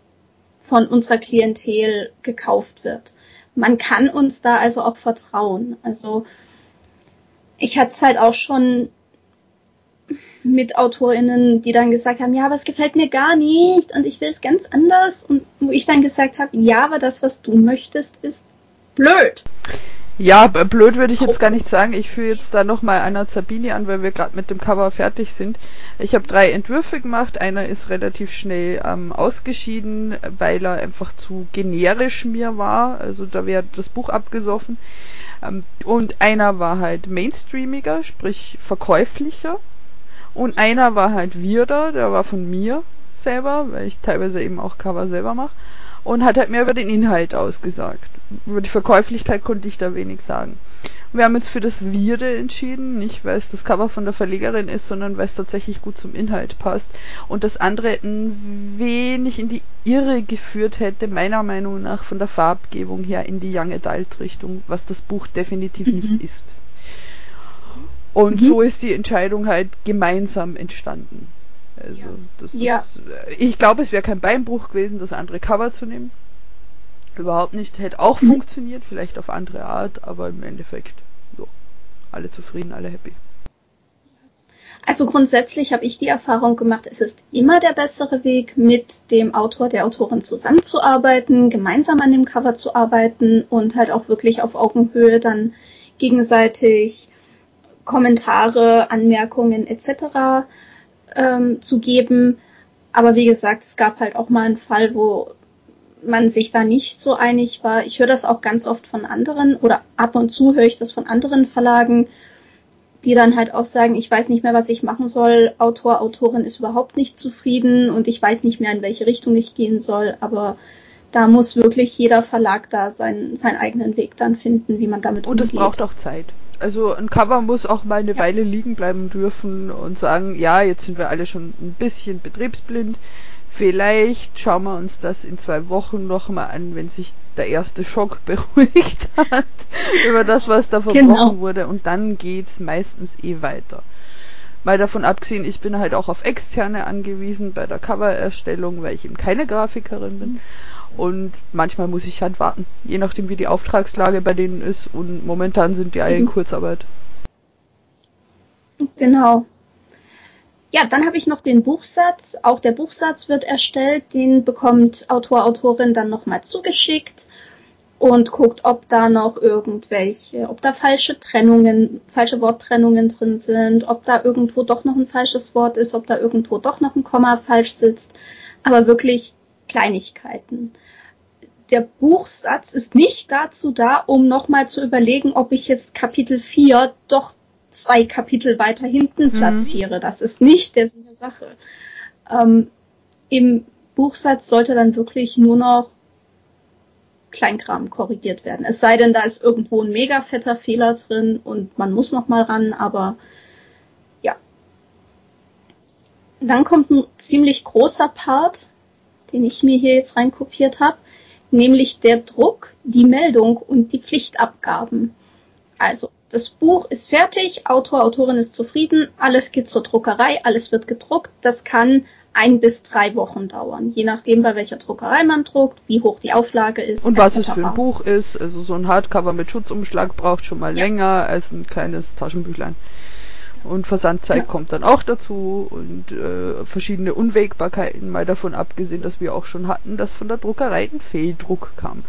A: von unserer Klientel gekauft wird. Man kann uns da also auch vertrauen. Also ich hatte es halt auch schon mit AutorInnen, die dann gesagt haben, ja, aber es gefällt mir gar nicht und ich will es ganz anders. Und wo ich dann gesagt habe, ja, aber das, was du möchtest, ist blöd.
B: Ja, blöd würde ich jetzt gar nicht sagen. Ich führe jetzt da nochmal einer Sabini an, weil wir gerade mit dem Cover fertig sind. Ich habe drei Entwürfe gemacht. Einer ist relativ schnell ähm, ausgeschieden, weil er einfach zu generisch mir war. Also da wäre das Buch abgesoffen. Ähm, und einer war halt mainstreamiger, sprich verkäuflicher. Und einer war halt weirder, der war von mir selber, weil ich teilweise eben auch Cover selber mache. Und hat halt mehr über den Inhalt ausgesagt über die Verkäuflichkeit konnte ich da wenig sagen. Wir haben uns für das Wirde entschieden, nicht weil es das Cover von der Verlegerin ist, sondern weil es tatsächlich gut zum Inhalt passt und das andere ein wenig in die Irre geführt hätte, meiner Meinung nach von der Farbgebung her in die Young Adult Richtung, was das Buch definitiv mhm. nicht ist. Und mhm. so ist die Entscheidung halt gemeinsam entstanden. Also, das ja. ist, ich glaube, es wäre kein Beinbruch gewesen, das andere Cover zu nehmen überhaupt nicht. Hätte auch funktioniert, vielleicht auf andere Art, aber im Endeffekt, so, alle zufrieden, alle happy.
A: Also grundsätzlich habe ich die Erfahrung gemacht, es ist immer der bessere Weg, mit dem Autor, der Autorin zusammenzuarbeiten, gemeinsam an dem Cover zu arbeiten und halt auch wirklich auf Augenhöhe dann gegenseitig Kommentare, Anmerkungen etc. Ähm, zu geben. Aber wie gesagt, es gab halt auch mal einen Fall, wo man sich da nicht so einig war. Ich höre das auch ganz oft von anderen oder ab und zu höre ich das von anderen Verlagen, die dann halt auch sagen, ich weiß nicht mehr, was ich machen soll. Autor, Autorin ist überhaupt nicht zufrieden und ich weiß nicht mehr, in welche Richtung ich gehen soll. Aber da muss wirklich jeder Verlag da seinen, seinen eigenen Weg dann finden, wie man damit
B: und umgeht. Und es braucht auch Zeit. Also ein Cover muss auch mal eine ja. Weile liegen bleiben dürfen und sagen, ja, jetzt sind wir alle schon ein bisschen betriebsblind Vielleicht schauen wir uns das in zwei Wochen nochmal an, wenn sich der erste Schock beruhigt hat über das, was da verbrochen genau. wurde. Und dann geht's meistens eh weiter. Mal davon abgesehen, ich bin halt auch auf Externe angewiesen bei der Covererstellung, weil ich eben keine Grafikerin bin. Und manchmal muss ich halt warten, je nachdem wie die Auftragslage bei denen ist. Und momentan sind die alle in mhm. Kurzarbeit.
A: Genau. Ja, dann habe ich noch den Buchsatz. Auch der Buchsatz wird erstellt. Den bekommt Autor, Autorin dann nochmal zugeschickt und guckt, ob da noch irgendwelche, ob da falsche Trennungen, falsche Worttrennungen drin sind, ob da irgendwo doch noch ein falsches Wort ist, ob da irgendwo doch noch ein Komma falsch sitzt. Aber wirklich Kleinigkeiten. Der Buchsatz ist nicht dazu da, um nochmal zu überlegen, ob ich jetzt Kapitel 4 doch zwei Kapitel weiter hinten mhm. platziere. Mhm. Das ist nicht der Sinn der Sache. Ähm, Im Buchsatz sollte dann wirklich nur noch Kleinkram korrigiert werden. Es sei denn, da ist irgendwo ein mega fetter Fehler drin und man muss noch mal ran, aber ja. Dann kommt ein ziemlich großer Part, den ich mir hier jetzt reinkopiert habe, nämlich der Druck, die Meldung und die Pflichtabgaben. Also das Buch ist fertig, Autor, Autorin ist zufrieden, alles geht zur Druckerei, alles wird gedruckt. Das kann ein bis drei Wochen dauern, je nachdem, bei welcher Druckerei man druckt, wie hoch die Auflage ist.
B: Und was es für ein Buch ist. Also so ein Hardcover mit Schutzumschlag braucht schon mal ja. länger als ein kleines Taschenbüchlein. Und Versandzeit ja. kommt dann auch dazu und äh, verschiedene Unwägbarkeiten, mal davon abgesehen, dass wir auch schon hatten, dass von der Druckerei ein Fehldruck kam.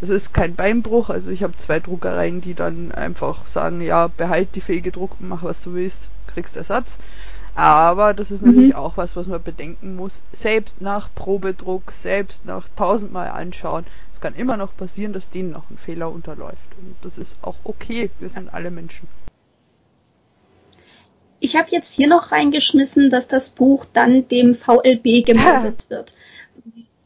B: Das ist kein Beinbruch, also ich habe zwei Druckereien, die dann einfach sagen, ja, behalt die Fee gedruckt, mach was du willst, kriegst Ersatz. Aber das ist natürlich mhm. auch was, was man bedenken muss. Selbst nach Probedruck, selbst nach tausendmal anschauen, es kann immer noch passieren, dass denen noch ein Fehler unterläuft. Und das ist auch okay, wir sind alle Menschen.
A: Ich habe jetzt hier noch reingeschmissen, dass das Buch dann dem VLB gemeldet wird.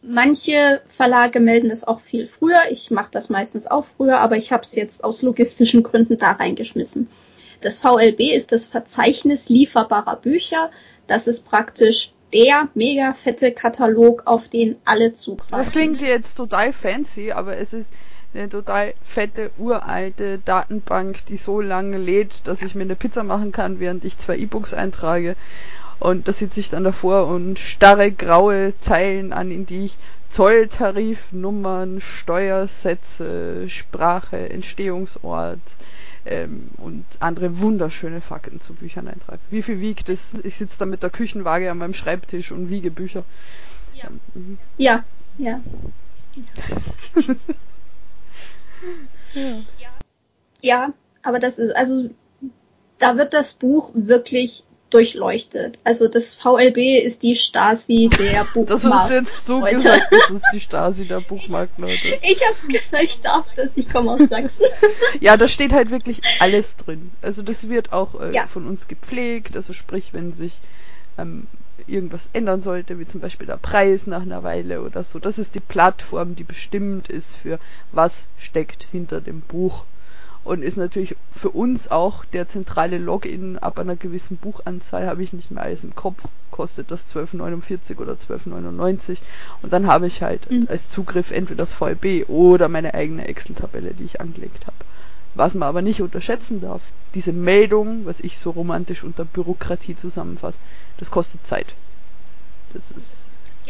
A: Manche Verlage melden es auch viel früher. Ich mache das meistens auch früher, aber ich habe es jetzt aus logistischen Gründen da reingeschmissen. Das VLB ist das Verzeichnis lieferbarer Bücher. Das ist praktisch der mega fette Katalog, auf den alle zugreifen.
B: Das klingt jetzt total fancy, aber es ist eine total fette, uralte Datenbank, die so lange lädt, dass ich mir eine Pizza machen kann, während ich zwei E-Books eintrage. Und da sitze ich dann davor und starre graue Zeilen an, in die ich Zolltarifnummern, Steuersätze, Sprache, Entstehungsort, ähm, und andere wunderschöne Fakten zu Büchern eintrage. Wie viel wiegt es? Ich sitze da mit der Küchenwaage an meinem Schreibtisch und wiege Bücher.
A: Ja, mhm. ja. ja. ja. ja, aber das ist, also da wird das Buch wirklich durchleuchtet. Also das VLB ist die Stasi der Buchmarkt.
B: Das hast du jetzt so Leute. gesagt, das ist die Stasi der Buchmarkt, Leute.
A: Ich hab's gesagt, ich darf das, ich komme aus Sachsen.
B: ja, da steht halt wirklich alles drin. Also das wird auch äh, ja. von uns gepflegt, also sprich, wenn sich ähm, irgendwas ändern sollte, wie zum Beispiel der Preis nach einer Weile oder so. Das ist die Plattform, die bestimmt ist für was steckt hinter dem Buch und ist natürlich für uns auch der zentrale Login ab einer gewissen Buchanzahl, habe ich nicht mehr alles im Kopf, kostet das 12,49 oder 12,99 und dann habe ich halt mhm. als Zugriff entweder das VLB oder meine eigene Excel-Tabelle, die ich angelegt habe. Was man aber nicht unterschätzen darf, diese Meldung, was ich so romantisch unter Bürokratie zusammenfasse, das kostet Zeit. Das ist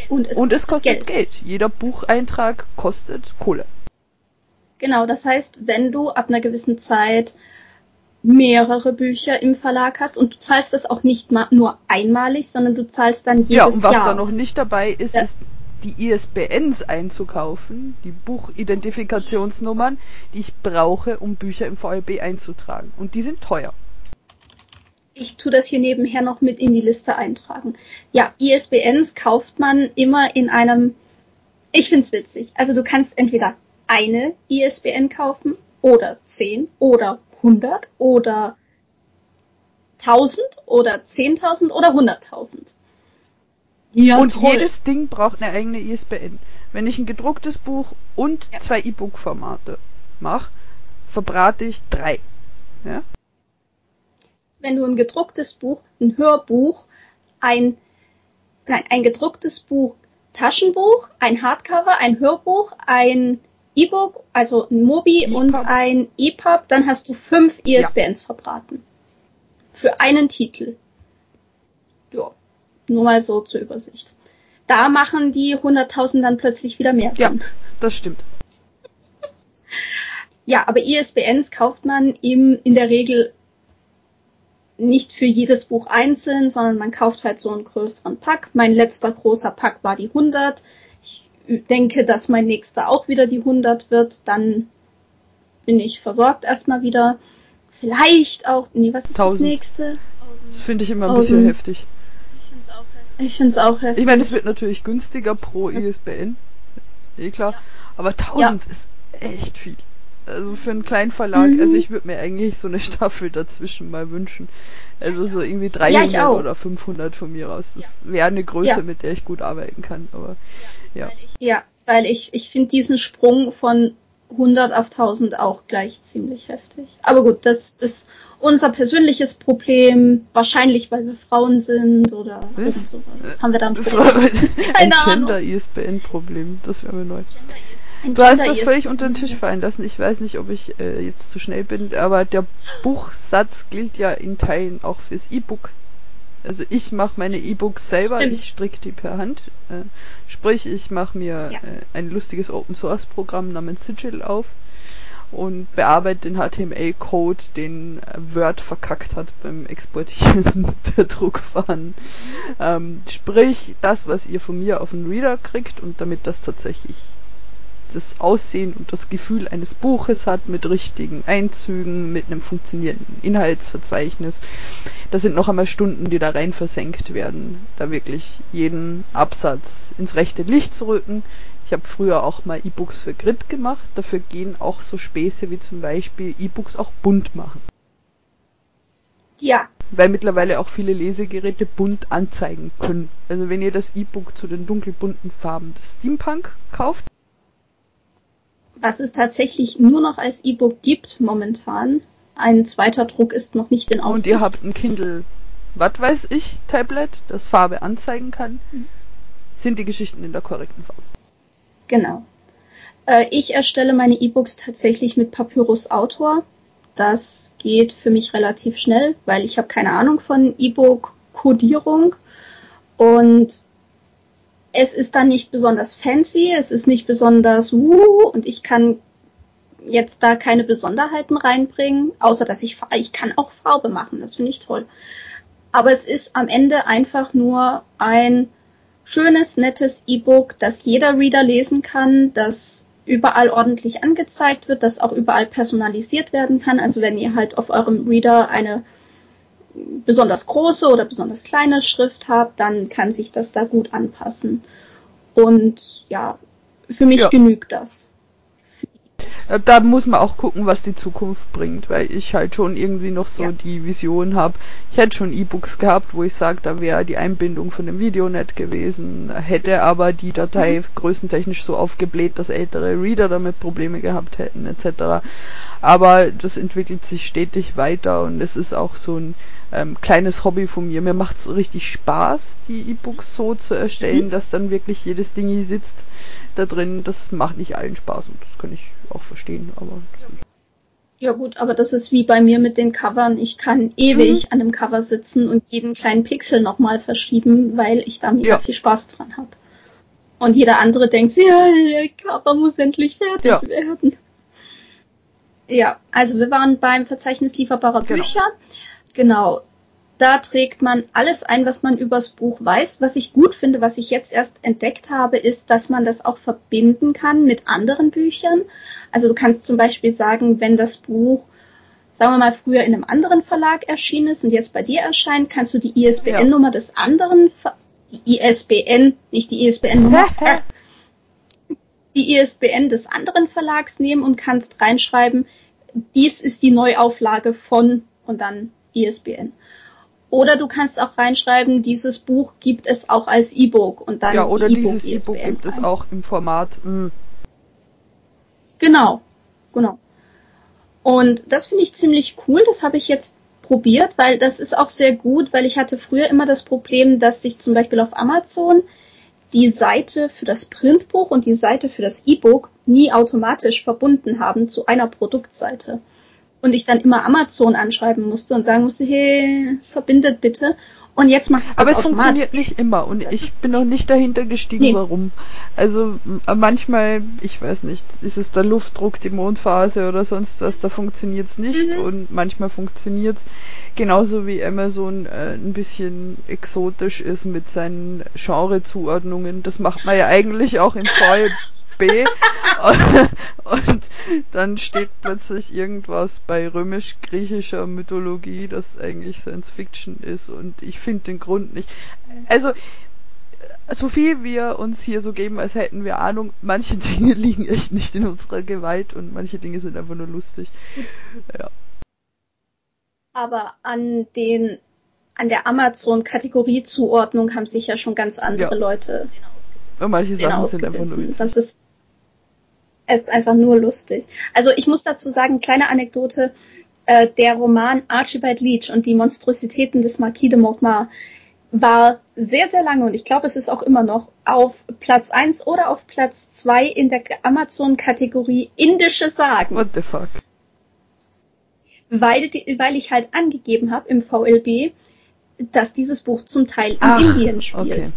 B: und es, und es kostet, kostet Geld. Geld. Jeder Bucheintrag kostet Kohle.
A: Genau, das heißt, wenn du ab einer gewissen Zeit mehrere Bücher im Verlag hast und du zahlst das auch nicht mal nur einmalig, sondern du zahlst dann jedes Jahr. Ja, und
B: was
A: Jahr.
B: da noch nicht dabei ist, ja. ist die ISBNs einzukaufen, die Buchidentifikationsnummern, die ich brauche, um Bücher im VLB einzutragen. Und die sind teuer.
A: Ich tue das hier nebenher noch mit in die Liste eintragen. Ja, ISBNs kauft man immer in einem. Ich find's witzig. Also du kannst entweder eine ISBN kaufen oder 10 oder 100 oder 1000 oder 10.000 oder 100.000.
B: Ja, und toll. jedes Ding braucht eine eigene ISBN. Wenn ich ein gedrucktes Buch und ja. zwei E-Book-Formate mache, verbrate ich drei. Ja?
A: Wenn du ein gedrucktes Buch, ein Hörbuch, ein, nein, ein gedrucktes Buch, Taschenbuch, ein Hardcover, ein Hörbuch, ein E-Book, also ein Mobi e und ein EPUB, dann hast du fünf ISBNs ja. verbraten. Für einen Titel. Ja, nur mal so zur Übersicht. Da machen die 100.000 dann plötzlich wieder mehr
B: Sinn. Ja, das stimmt.
A: Ja, aber ISBNs kauft man im, in der Regel nicht für jedes Buch einzeln, sondern man kauft halt so einen größeren Pack. Mein letzter großer Pack war die 100 denke, dass mein nächster auch wieder die 100 wird, dann bin ich versorgt erstmal wieder. Vielleicht auch, nee, was ist 1000. das nächste?
B: Das finde ich immer ein bisschen heftig.
A: Ich finde es auch heftig. Ich finde es auch heftig.
B: Ich meine, es wird natürlich günstiger pro ISBN. Eh klar. Ja. Aber 1000 ja. ist echt viel. Also für einen kleinen Verlag, mhm. also ich würde mir eigentlich so eine Staffel dazwischen mal wünschen. Also so irgendwie 300 ja, oder 500 von mir aus. Das wäre eine Größe, mit der ich gut arbeiten kann, aber
A: ja. Weil ich, ja, weil ich, ich finde diesen Sprung von 100 auf 1000 auch gleich ziemlich heftig. Aber gut, das ist unser persönliches Problem. Wahrscheinlich, weil wir Frauen sind oder
B: Was? sowas. Haben wir da ein Problem? ein Gender-ISBN-Problem. Das wäre mir neu. Du hast das völlig unter den Tisch fallen lassen. Ich weiß nicht, ob ich äh, jetzt zu schnell bin, aber der Buchsatz gilt ja in Teilen auch fürs E-Book. Also ich mache meine E-Books selber, Stimmt. ich stricke die per Hand. Äh, sprich, ich mache mir ja. äh, ein lustiges Open Source Programm namens Sigil auf und bearbeite den HTML-Code, den Word verkackt hat beim Exportieren der Druckfahnen. Ähm, sprich, das, was ihr von mir auf den Reader kriegt und damit das tatsächlich das Aussehen und das Gefühl eines Buches hat mit richtigen Einzügen, mit einem funktionierenden Inhaltsverzeichnis. Das sind noch einmal Stunden, die da rein versenkt werden, da wirklich jeden Absatz ins rechte Licht zu rücken. Ich habe früher auch mal E-Books für Grid gemacht. Dafür gehen auch so Späße wie zum Beispiel E-Books auch bunt machen.
A: Ja.
B: Weil mittlerweile auch viele Lesegeräte bunt anzeigen können. Also wenn ihr das E-Book zu den dunkelbunten Farben des Steampunk kauft,
A: was es tatsächlich nur noch als E-Book gibt momentan. Ein zweiter Druck ist noch nicht in Aussicht.
B: Und ihr habt ein Kindle, was weiß ich, Tablet, das Farbe anzeigen kann. Mhm. Sind die Geschichten in der korrekten Farbe?
A: Genau. Äh, ich erstelle meine E-Books tatsächlich mit Papyrus Autor. Das geht für mich relativ schnell, weil ich habe keine Ahnung von E-Book-Codierung. Und es ist dann nicht besonders fancy, es ist nicht besonders wuh und ich kann jetzt da keine Besonderheiten reinbringen, außer dass ich, ich kann auch Farbe machen, das finde ich toll. Aber es ist am Ende einfach nur ein schönes, nettes E-Book, das jeder Reader lesen kann, das überall ordentlich angezeigt wird, das auch überall personalisiert werden kann. Also wenn ihr halt auf eurem Reader eine besonders große oder besonders kleine Schrift habt, dann kann sich das da gut anpassen. Und ja, für mich ja. genügt das.
B: Äh, da muss man auch gucken, was die Zukunft bringt, weil ich halt schon irgendwie noch so ja. die Vision habe. Ich hätte schon E-Books gehabt, wo ich sage, da wäre die Einbindung von dem Video nett gewesen, hätte aber die Datei mhm. größentechnisch so aufgebläht, dass ältere Reader damit Probleme gehabt hätten, etc. Aber das entwickelt sich stetig weiter und es ist auch so ein ähm, kleines Hobby von mir. Mir macht es richtig Spaß, die E-Books so zu erstellen, mhm. dass dann wirklich jedes Ding hier sitzt da drin. Das macht nicht allen Spaß und das kann ich auch verstehen, aber.
A: Ja gut, aber das ist wie bei mir mit den Covern. Ich kann ewig mhm. an dem Cover sitzen und jeden kleinen Pixel nochmal verschieben, weil ich da mega ja. viel Spaß dran habe. Und jeder andere denkt, ja, der Cover muss endlich fertig ja. werden. Ja, also wir waren beim Verzeichnis lieferbarer genau. Bücher. Genau. Da trägt man alles ein, was man übers Buch weiß. Was ich gut finde, was ich jetzt erst entdeckt habe, ist, dass man das auch verbinden kann mit anderen Büchern. Also du kannst zum Beispiel sagen, wenn das Buch, sagen wir mal, früher in einem anderen Verlag erschienen ist und jetzt bei dir erscheint, kannst du die ISBN-Nummer ja. des anderen, die ISBN, nicht die ISBN-Nummer, die ISBN des anderen Verlags nehmen und kannst reinschreiben, dies ist die Neuauflage von und dann ISBN. Oder du kannst auch reinschreiben, dieses Buch gibt es auch als E-Book und dann
B: Ja, oder e dieses E-Book gibt es auch im Format. Mh.
A: Genau, genau. Und das finde ich ziemlich cool. Das habe ich jetzt probiert, weil das ist auch sehr gut, weil ich hatte früher immer das Problem, dass sich zum Beispiel auf Amazon die Seite für das Printbuch und die Seite für das E-Book nie automatisch verbunden haben zu einer Produktseite und ich dann immer Amazon anschreiben musste und sagen musste, hey, verbindet bitte. Und jetzt macht es
B: Aber es funktioniert nicht immer und ich bin noch nicht dahinter gestiegen, nee. warum. Also manchmal, ich weiß nicht, ist es der Luftdruck, die Mondphase oder sonst was, da funktioniert es nicht mhm. und manchmal funktioniert es. Genauso wie Amazon äh, ein bisschen exotisch ist mit seinen Genrezuordnungen. Das macht man ja eigentlich auch im Fall B und, dann steht plötzlich irgendwas bei römisch-griechischer Mythologie, das eigentlich Science Fiction ist und ich finde den Grund nicht. Also so viel wir uns hier so geben, als hätten wir Ahnung, manche Dinge liegen echt nicht in unserer Gewalt und manche Dinge sind einfach nur lustig. Ja.
A: Aber an den an der Amazon-Kategoriezuordnung haben sich ja schon ganz andere ja. Leute.
B: Und manche Sachen sind einfach nur.
A: Das ist es ist einfach nur lustig. Also ich muss dazu sagen, kleine Anekdote, äh, der Roman Archibald Leach und die Monstrositäten des Marquis de Mortemar war sehr, sehr lange und ich glaube, es ist auch immer noch auf Platz 1 oder auf Platz 2 in der Amazon-Kategorie indische Sagen.
B: What the fuck?
A: Weil, weil ich halt angegeben habe im VLB, dass dieses Buch zum Teil in
B: Ach,
A: Indien spielt. Okay.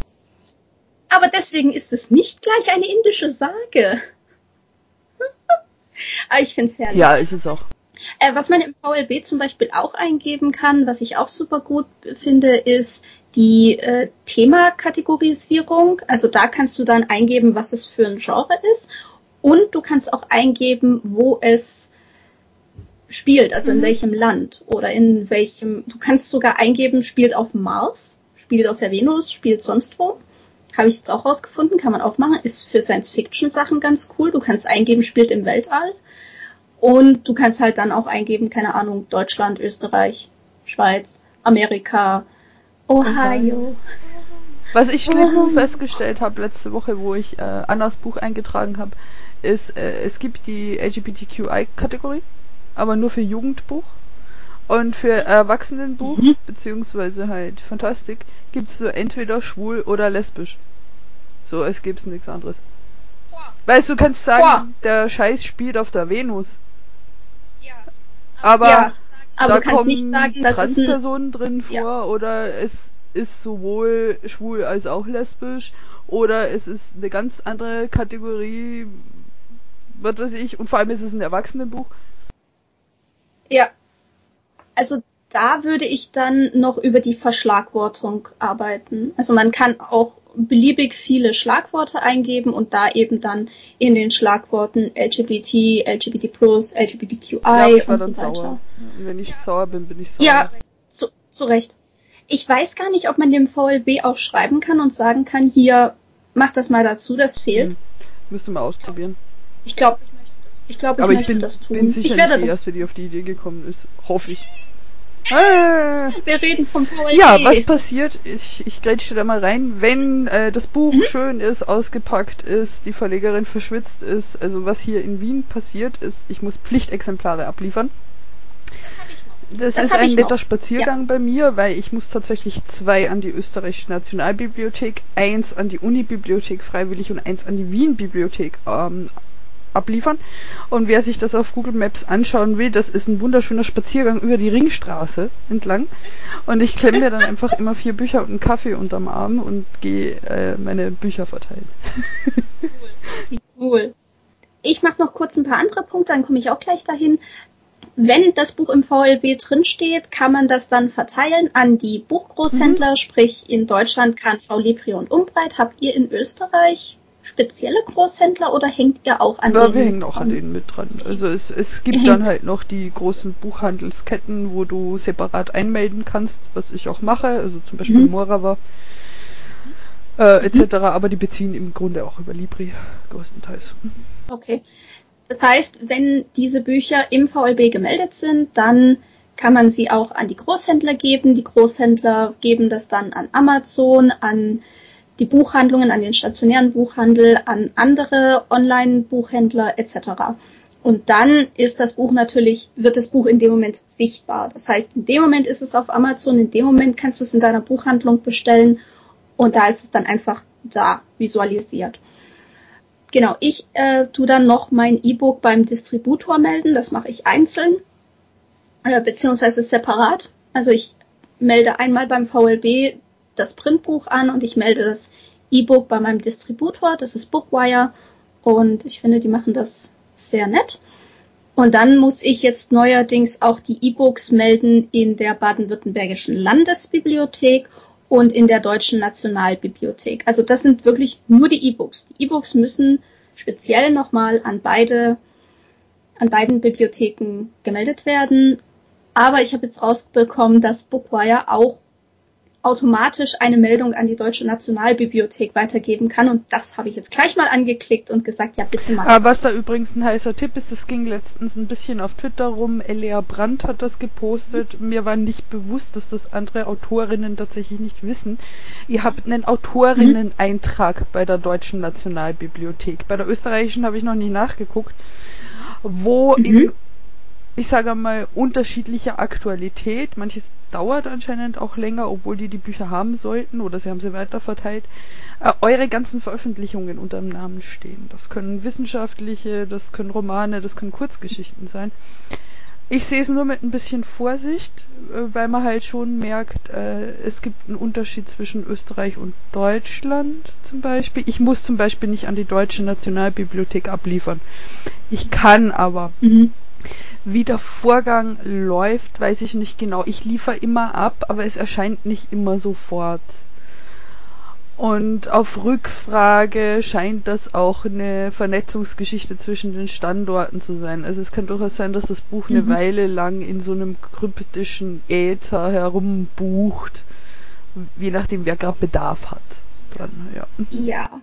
A: Aber deswegen ist es nicht gleich eine indische Sage. Aber ich finde es herrlich.
B: Ja, ist es auch.
A: Äh, was man im VLB zum Beispiel auch eingeben kann, was ich auch super gut finde, ist die äh, Themakategorisierung. Also da kannst du dann eingeben, was es für ein Genre ist. Und du kannst auch eingeben, wo es spielt, also in mhm. welchem Land oder in welchem. Du kannst sogar eingeben, spielt auf Mars, spielt auf der Venus, spielt sonst wo. Habe ich jetzt auch rausgefunden, kann man auch machen. Ist für Science-Fiction-Sachen ganz cool. Du kannst eingeben, spielt im Weltall. Und du kannst halt dann auch eingeben, keine Ahnung, Deutschland, Österreich, Schweiz, Amerika, Ohio.
B: Was ich schlimm festgestellt habe letzte Woche, wo ich äh, Annas Buch eingetragen habe, ist, äh, es gibt die LGBTQI-Kategorie, aber nur für Jugendbuch. Und für Erwachsenenbuch, mhm. beziehungsweise halt Fantastik, gibt's so entweder schwul oder lesbisch. So, es gibt's nichts anderes. Boah. Weißt du, kannst sagen, Boah. der Scheiß spielt auf der Venus. Ja. Aber, ja, aber da kommen sagen, Transpersonen drin vor ja. oder es ist sowohl schwul als auch lesbisch oder es ist eine ganz andere Kategorie was weiß ich, und vor allem ist es ein Erwachsenenbuch.
A: Ja. Also da würde ich dann noch über die Verschlagwortung arbeiten. Also man kann auch beliebig viele Schlagworte eingeben und da eben dann in den Schlagworten LGBT, LGBT+, LGBTQI ja,
B: ich war und so weiter. Sauer. Wenn ich sauer bin, bin ich sauer.
A: Ja, zu, zu Recht. Ich weiß gar nicht, ob man dem VLB auch schreiben kann und sagen kann, hier, mach das mal dazu, das fehlt. Hm.
B: Müsste mal ausprobieren.
A: Ich glaube, ich möchte das. Ich glaube, ich
B: Aber
A: möchte
B: ich bin,
A: das tun.
B: bin sicher
A: ich werde
B: nicht die Erste, die auf die Idee gekommen ist. Hoffe ich. Ah.
A: Wir reden vom VLB.
B: Ja, was passiert? Ich, ich grätsche da mal rein. Wenn äh, das Buch mhm. schön ist, ausgepackt ist, die Verlegerin verschwitzt ist, also was hier in Wien passiert ist, ich muss Pflichtexemplare abliefern. Das, das ist ein netter noch. Spaziergang ja. bei mir, weil ich muss tatsächlich zwei an die Österreichische Nationalbibliothek, eins an die Unibibliothek freiwillig und eins an die Wien-Bibliothek ähm, abliefern. Und wer sich das auf Google Maps anschauen will, das ist ein wunderschöner Spaziergang über die Ringstraße entlang. Und ich klemme mir dann einfach immer vier Bücher und einen Kaffee unterm Arm und gehe äh, meine Bücher verteilen.
A: Cool. cool. Ich mache noch kurz ein paar andere Punkte, dann komme ich auch gleich dahin. Wenn das Buch im VLB drinsteht, kann man das dann verteilen an die Buchgroßhändler, mhm. sprich in Deutschland KNV Libri und Umbreit. Habt ihr in Österreich spezielle Großhändler oder hängt ihr auch an
B: ja, denen? Ja, wir hängen auch an denen mit dran. Also es, es gibt dann halt noch die großen Buchhandelsketten, wo du separat einmelden kannst, was ich auch mache, also zum Beispiel mhm. Morava äh, etc., mhm. aber die beziehen im Grunde auch über Libri größtenteils.
A: Okay. Das heißt, wenn diese Bücher im VLB gemeldet sind, dann kann man sie auch an die Großhändler geben. Die Großhändler geben das dann an Amazon, an die Buchhandlungen, an den stationären Buchhandel, an andere Online-Buchhändler etc. Und dann ist das Buch natürlich, wird das Buch in dem Moment sichtbar. Das heißt, in dem Moment ist es auf Amazon, in dem Moment kannst du es in deiner Buchhandlung bestellen und da ist es dann einfach da visualisiert. Genau, ich äh, tu dann noch mein E-Book beim Distributor melden. Das mache ich einzeln, äh, beziehungsweise separat. Also ich melde einmal beim VLB das Printbuch an und ich melde das E-Book bei meinem Distributor. Das ist Bookwire. Und ich finde, die machen das sehr nett. Und dann muss ich jetzt neuerdings auch die E-Books melden in der baden-württembergischen Landesbibliothek und in der Deutschen Nationalbibliothek. Also das sind wirklich nur die E-Books. Die E-Books müssen speziell nochmal an beide, an beiden Bibliotheken gemeldet werden. Aber ich habe jetzt rausbekommen, dass Bookwire auch automatisch eine Meldung an die Deutsche Nationalbibliothek weitergeben kann. Und das habe ich jetzt gleich mal angeklickt und gesagt, ja, bitte mal.
B: Was da übrigens ein heißer Tipp ist, das ging letztens ein bisschen auf Twitter rum. Elea Brandt hat das gepostet. Mir war nicht bewusst, dass das andere Autorinnen tatsächlich nicht wissen. Ihr habt einen Autorinnen-Eintrag bei der Deutschen Nationalbibliothek. Bei der österreichischen habe ich noch nie nachgeguckt wo mhm. in ich sage mal, unterschiedlicher Aktualität. Manches dauert anscheinend auch länger, obwohl die die Bücher haben sollten oder sie haben sie weiterverteilt. Äh, eure ganzen Veröffentlichungen unter dem Namen stehen. Das können wissenschaftliche, das können Romane, das können Kurzgeschichten sein. Ich sehe es nur mit ein bisschen Vorsicht, äh, weil man halt schon merkt, äh, es gibt einen Unterschied zwischen Österreich und Deutschland zum Beispiel. Ich muss zum Beispiel nicht an die Deutsche Nationalbibliothek abliefern. Ich kann aber. Mhm. Wie der Vorgang läuft, weiß ich nicht genau. Ich liefere immer ab, aber es erscheint nicht immer sofort. Und auf Rückfrage scheint das auch eine Vernetzungsgeschichte zwischen den Standorten zu sein. Also es kann durchaus sein, dass das Buch eine mhm. Weile lang in so einem kryptischen Äther herumbucht, je nachdem wer gerade Bedarf hat. Dran,
A: ja. ja, ja.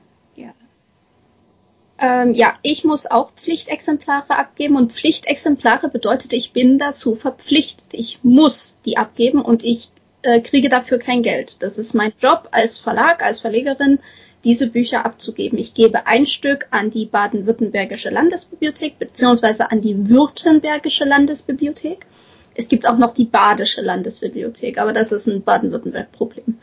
A: Ähm, ja, ich muss auch Pflichtexemplare abgeben und Pflichtexemplare bedeutet, ich bin dazu verpflichtet. Ich muss die abgeben und ich äh, kriege dafür kein Geld. Das ist mein Job als Verlag, als Verlegerin, diese Bücher abzugeben. Ich gebe ein Stück an die baden-württembergische Landesbibliothek beziehungsweise an die württembergische Landesbibliothek. Es gibt auch noch die badische Landesbibliothek, aber das ist ein Baden-Württemberg-Problem.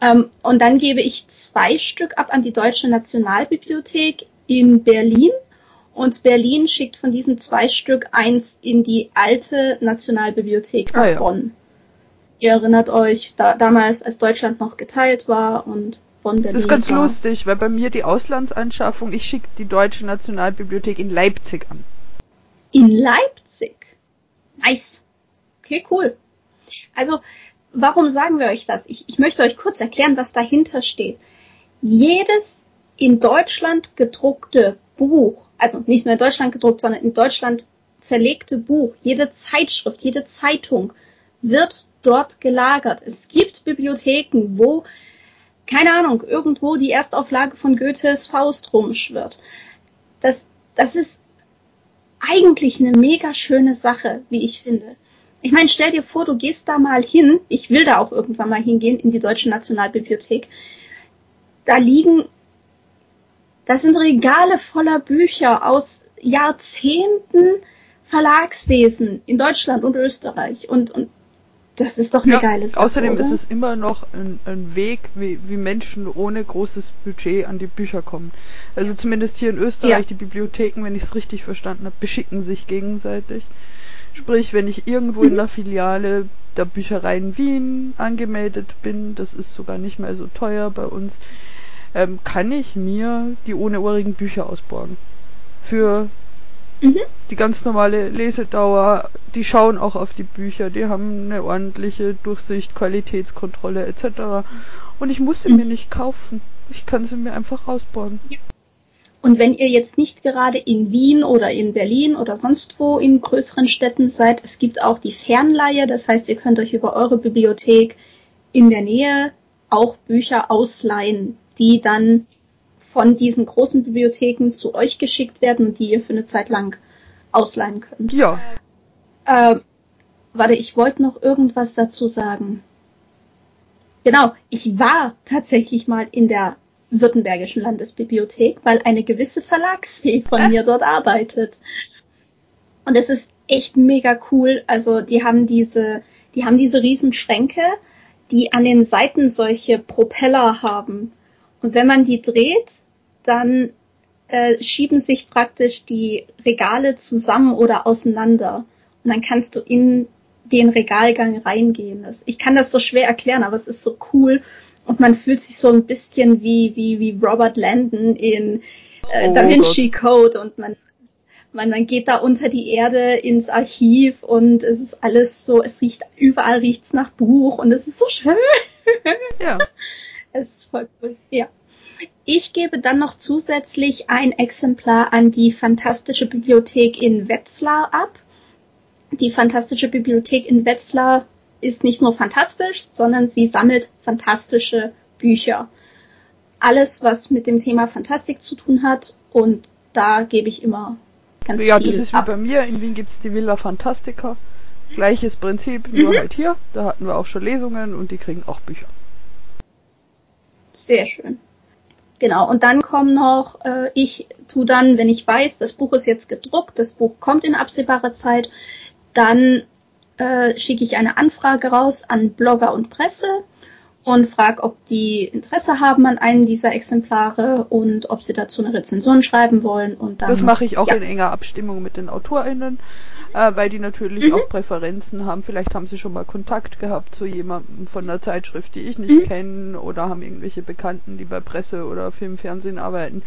A: Ähm, und dann gebe ich zwei Stück ab an die Deutsche Nationalbibliothek in Berlin und Berlin schickt von diesen zwei Stück eins in die alte Nationalbibliothek nach ah, ja. Bonn. Ihr erinnert euch, da, damals, als Deutschland noch geteilt war und Bonn, Berlin.
B: Das ist ganz
A: war.
B: lustig, weil bei mir die Auslandsanschaffung, ich schicke die Deutsche Nationalbibliothek in Leipzig an.
A: In Leipzig? Nice. Okay, cool. Also, warum sagen wir euch das? Ich, ich möchte euch kurz erklären, was dahinter steht. Jedes in Deutschland gedruckte Buch, also nicht nur in Deutschland gedruckt, sondern in Deutschland verlegte Buch, jede Zeitschrift, jede Zeitung wird dort gelagert. Es gibt Bibliotheken, wo, keine Ahnung, irgendwo die Erstauflage von Goethes Faust rumschwirrt. Das, das ist eigentlich eine mega schöne Sache, wie ich finde. Ich meine, stell dir vor, du gehst da mal hin, ich will da auch irgendwann mal hingehen, in die Deutsche Nationalbibliothek. Da liegen, das sind Regale voller Bücher aus Jahrzehnten Verlagswesen in Deutschland und Österreich. Und, und das ist doch eine ja, geile Sache.
B: Außerdem oder? ist es immer noch ein, ein Weg, wie, wie Menschen ohne großes Budget an die Bücher kommen. Also zumindest hier in Österreich, ja. die Bibliotheken, wenn ich es richtig verstanden habe, beschicken sich gegenseitig. Sprich, wenn ich irgendwo mhm. in der Filiale der Bücherei in Wien angemeldet bin, das ist sogar nicht mehr so teuer bei uns, ähm, kann ich mir die ohne ohrigen Bücher ausborgen. Für mhm. die ganz normale Lesedauer, die schauen auch auf die Bücher, die haben eine ordentliche Durchsicht, Qualitätskontrolle etc. Und ich muss sie mhm. mir nicht kaufen. Ich kann sie mir einfach ausborgen. Ja.
A: Und wenn ihr jetzt nicht gerade in Wien oder in Berlin oder sonst wo in größeren Städten seid, es gibt auch die Fernleihe. Das heißt, ihr könnt euch über eure Bibliothek in der Nähe auch Bücher ausleihen, die dann von diesen großen Bibliotheken zu euch geschickt werden und die ihr für eine Zeit lang ausleihen könnt.
B: Ja.
A: Äh, warte, ich wollte noch irgendwas dazu sagen. Genau, ich war tatsächlich mal in der Württembergischen Landesbibliothek, weil eine gewisse Verlagsfee von äh. mir dort arbeitet. Und es ist echt mega cool. Also die haben diese, die haben diese riesen Schränke, die an den Seiten solche Propeller haben. Und wenn man die dreht, dann äh, schieben sich praktisch die Regale zusammen oder auseinander. Und dann kannst du in den Regalgang reingehen. Das, ich kann das so schwer erklären, aber es ist so cool und man fühlt sich so ein bisschen wie, wie, wie Robert Landon in äh, oh, Da Vinci Gott. Code und man, man, man geht da unter die Erde ins Archiv und es ist alles so, es riecht, überall riecht's nach Buch und es ist so schön.
B: Ja.
A: Es ist voll cool, ja. Ich gebe dann noch zusätzlich ein Exemplar an die Fantastische Bibliothek in Wetzlar ab. Die Fantastische Bibliothek in Wetzlar ist nicht nur fantastisch, sondern sie sammelt fantastische Bücher. Alles, was mit dem Thema Fantastik zu tun hat und da gebe ich immer ganz ja, viel
B: Ja, das ist
A: ab.
B: wie bei mir. In Wien gibt's die Villa Fantastica. Gleiches Prinzip, nur mhm. halt hier. Da hatten wir auch schon Lesungen und die kriegen auch Bücher.
A: Sehr schön. Genau, und dann kommen noch, äh, ich tu dann, wenn ich weiß, das Buch ist jetzt gedruckt, das Buch kommt in absehbarer Zeit, dann äh, schicke ich eine Anfrage raus an Blogger und Presse und frage, ob die Interesse haben an einem dieser Exemplare und ob sie dazu eine Rezension schreiben wollen. Und dann,
B: das mache ich auch ja. in enger Abstimmung mit den AutorInnen, äh, weil die natürlich mhm. auch Präferenzen haben. Vielleicht haben sie schon mal Kontakt gehabt zu jemandem von einer Zeitschrift, die ich nicht mhm. kenne oder haben irgendwelche Bekannten, die bei Presse oder Film, Fernsehen arbeiten.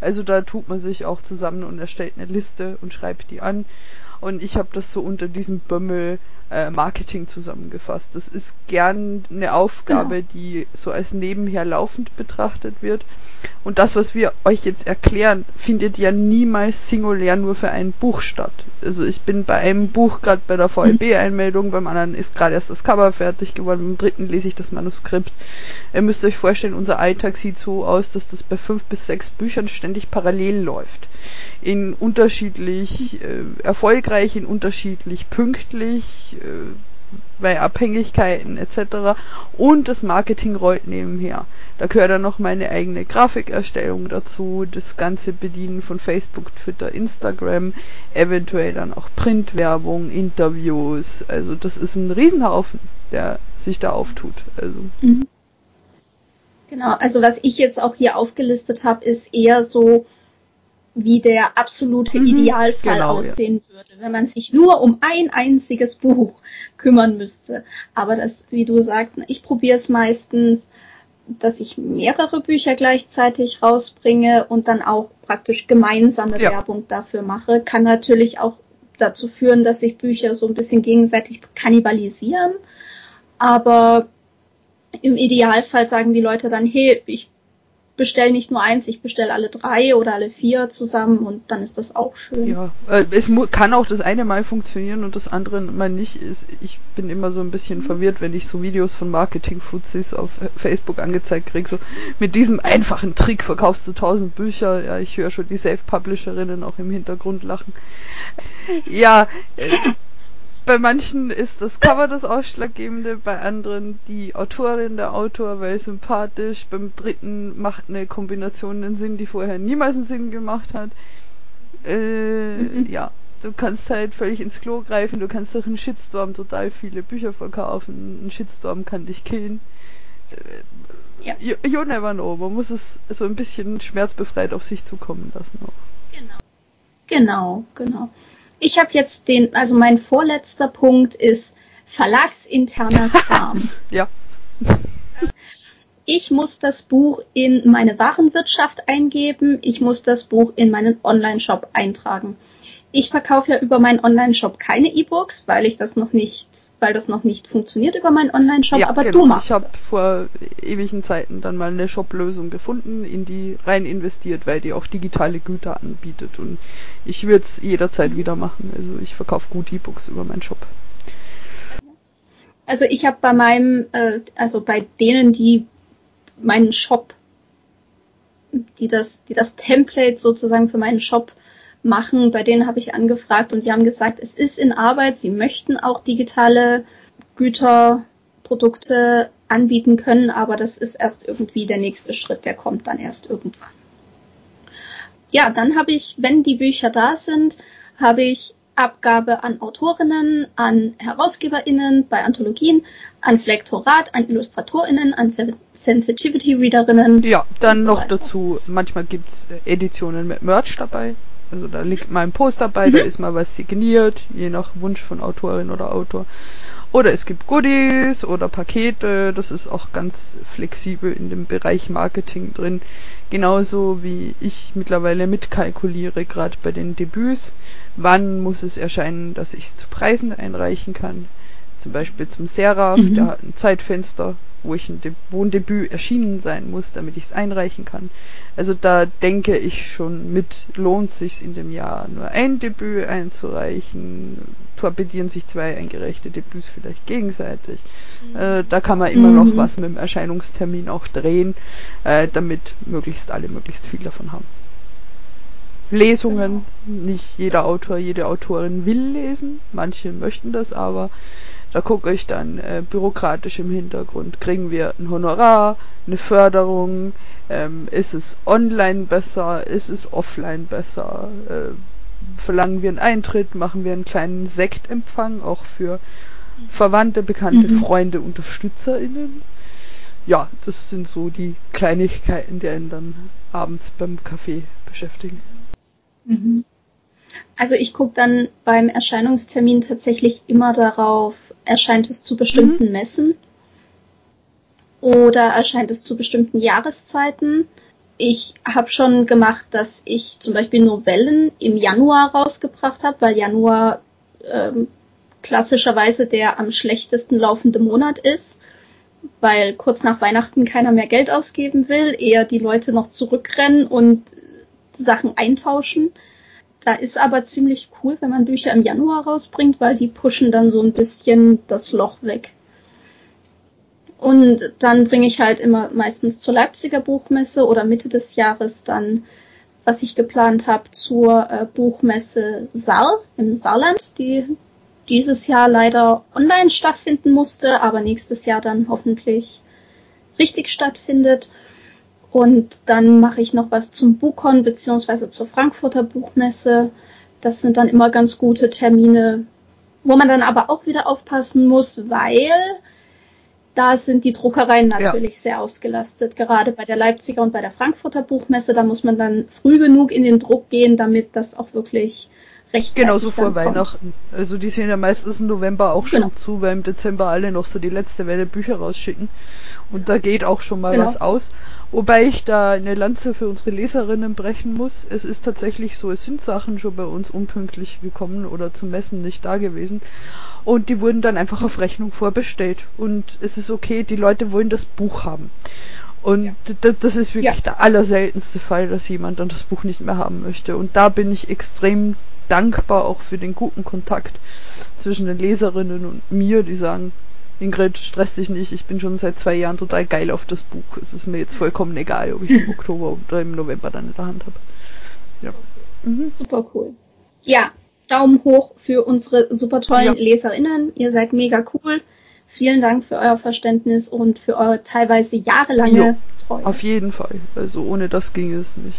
B: Also da tut man sich auch zusammen und erstellt eine Liste und schreibt die an. Und ich habe das so unter diesem Bömmel äh, Marketing zusammengefasst. Das ist gern eine Aufgabe, genau. die so als nebenher laufend betrachtet wird. Und das, was wir euch jetzt erklären, findet ja niemals singulär nur für ein Buch statt. Also ich bin bei einem Buch gerade bei der VLB-Einmeldung, beim anderen ist gerade erst das Cover fertig geworden, beim dritten lese ich das Manuskript. Ihr müsst euch vorstellen, unser Alltag sieht so aus, dass das bei fünf bis sechs Büchern ständig parallel läuft in unterschiedlich äh, erfolgreich, in unterschiedlich pünktlich, äh, bei Abhängigkeiten etc. Und das Marketing rollt nebenher. Da gehört dann noch meine eigene Grafikerstellung dazu, das ganze Bedienen von Facebook, Twitter, Instagram, eventuell dann auch Printwerbung, Interviews. Also das ist ein Riesenhaufen, der sich da auftut. Also. Mhm.
A: Genau, also was ich jetzt auch hier aufgelistet habe, ist eher so wie der absolute mhm, Idealfall genau, aussehen ja. würde, wenn man sich nur um ein einziges Buch kümmern müsste. Aber das, wie du sagst, ich probiere es meistens dass ich mehrere Bücher gleichzeitig rausbringe und dann auch praktisch gemeinsame ja. Werbung dafür mache. Kann natürlich auch dazu führen, dass sich Bücher so ein bisschen gegenseitig kannibalisieren. Aber im Idealfall sagen die Leute dann, hey, ich bestelle nicht nur eins, ich bestelle alle drei oder alle vier zusammen und dann ist das auch schön.
B: Ja, äh, es kann auch das eine Mal funktionieren und das andere mal nicht. Ich bin immer so ein bisschen verwirrt, wenn ich so Videos von Marketing-Fuzis auf Facebook angezeigt kriege. So, mit diesem einfachen Trick verkaufst du tausend Bücher. Ja, ich höre schon die Self-Publisherinnen auch im Hintergrund lachen. Ja, äh, bei manchen ist das Cover das Ausschlaggebende, bei anderen die Autorin, der Autor, weil sympathisch, beim dritten macht eine Kombination einen Sinn, die vorher niemals einen Sinn gemacht hat. Äh, mhm. Ja, du kannst halt völlig ins Klo greifen, du kannst durch einen Shitstorm total viele Bücher verkaufen, ein Shitstorm kann dich killen. Äh, ja. You, you never know, man muss es so ein bisschen schmerzbefreit auf sich zukommen lassen auch.
A: Genau. Genau, genau. Ich habe jetzt den, also mein vorletzter Punkt ist verlagsinterner Kram.
B: ja.
A: Ich muss das Buch in meine Warenwirtschaft eingeben. Ich muss das Buch in meinen Online-Shop eintragen. Ich verkaufe ja über meinen Online-Shop keine E-Books, weil ich das noch nicht, weil das noch nicht funktioniert über meinen Online-Shop, ja, aber genau. du machst
B: Ich habe vor ewigen Zeiten dann mal eine Shop-Lösung gefunden, in die rein investiert, weil die auch digitale Güter anbietet und ich würde es jederzeit wieder machen. Also ich verkaufe gut E-Books über meinen Shop.
A: Also ich habe bei meinem, äh, also bei denen, die meinen Shop, die das, die das Template sozusagen für meinen Shop machen. Bei denen habe ich angefragt und die haben gesagt, es ist in Arbeit. Sie möchten auch digitale Güter, Produkte anbieten können, aber das ist erst irgendwie der nächste Schritt, der kommt dann erst irgendwann. Ja, dann habe ich, wenn die Bücher da sind, habe ich Abgabe an Autorinnen, an HerausgeberInnen bei Anthologien, ans Lektorat, an IllustratorInnen, an Sensitivity Readerinnen.
B: Ja, dann noch weiter. dazu, manchmal gibt's Editionen mit Merch dabei. Also da liegt mal ein Poster bei, mhm. da ist mal was signiert, je nach Wunsch von Autorin oder Autor. Oder es gibt Goodies oder Pakete, das ist auch ganz flexibel in dem Bereich Marketing drin. Genauso wie ich mittlerweile mitkalkuliere, gerade bei den Debüts, wann muss es erscheinen, dass ich es zu Preisen einreichen kann. Zum Beispiel zum Seraph, mhm. der hat ein Zeitfenster, wo ich ein, De wo ein Debüt erschienen sein muss, damit ich es einreichen kann. Also da denke ich schon mit, lohnt sich in dem Jahr nur ein Debüt einzureichen, torpedieren sich zwei eingereichte Debüts vielleicht gegenseitig. Mhm. Äh, da kann man immer mhm. noch was mit dem Erscheinungstermin auch drehen, äh, damit möglichst alle möglichst viel davon haben. Lesungen, genau. nicht jeder Autor, jede Autorin will lesen, manche möchten das aber da gucke ich dann äh, bürokratisch im Hintergrund. Kriegen wir ein Honorar, eine Förderung? Ähm, ist es online besser? Ist es offline besser? Äh, verlangen wir einen Eintritt? Machen wir einen kleinen Sektempfang auch für Verwandte, Bekannte, mhm. Freunde, UnterstützerInnen? Ja, das sind so die Kleinigkeiten, die einen dann abends beim Kaffee beschäftigen.
A: Mhm. Also ich gucke dann beim Erscheinungstermin tatsächlich immer darauf, erscheint es zu bestimmten mhm. Messen oder erscheint es zu bestimmten Jahreszeiten. Ich habe schon gemacht, dass ich zum Beispiel Novellen im Januar rausgebracht habe, weil Januar ähm, klassischerweise der am schlechtesten laufende Monat ist, weil kurz nach Weihnachten keiner mehr Geld ausgeben will, eher die Leute noch zurückrennen und Sachen eintauschen. Da ist aber ziemlich cool, wenn man Bücher im Januar rausbringt, weil die pushen dann so ein bisschen das Loch weg. Und dann bringe ich halt immer meistens zur Leipziger Buchmesse oder Mitte des Jahres dann, was ich geplant habe, zur äh, Buchmesse Saar im Saarland, die dieses Jahr leider online stattfinden musste, aber nächstes Jahr dann hoffentlich richtig stattfindet. Und dann mache ich noch was zum Buchon beziehungsweise zur Frankfurter Buchmesse. Das sind dann immer ganz gute Termine, wo man dann aber auch wieder aufpassen muss, weil da sind die Druckereien natürlich ja. sehr ausgelastet. Gerade bei der Leipziger und bei der Frankfurter Buchmesse, da muss man dann früh genug in den Druck gehen, damit das auch wirklich recht
B: Genauso vor Weihnachten. Also die sind ja meistens im November auch schon genau. zu, weil im Dezember alle noch so die letzte Welle Bücher rausschicken. Und da geht auch schon mal genau. was aus. Wobei ich da eine Lanze für unsere Leserinnen brechen muss. Es ist tatsächlich so, es sind Sachen schon bei uns unpünktlich gekommen oder zum Messen nicht da gewesen. Und die wurden dann einfach auf Rechnung vorbestellt. Und es ist okay, die Leute wollen das Buch haben. Und ja. das ist wirklich ja. der allerseltenste Fall, dass jemand dann das Buch nicht mehr haben möchte. Und da bin ich extrem dankbar auch für den guten Kontakt zwischen den Leserinnen und mir, die sagen, Ingrid, stress dich nicht, ich bin schon seit zwei Jahren total geil auf das Buch. Es ist mir jetzt vollkommen egal, ob ich es im Oktober oder im November dann in der Hand habe.
A: Ja. Mhm. Super cool. Ja, Daumen hoch für unsere super tollen ja. LeserInnen. Ihr seid mega cool. Vielen Dank für euer Verständnis und für eure teilweise jahrelange jo,
B: Treue. Auf jeden Fall. Also ohne das ging es nicht.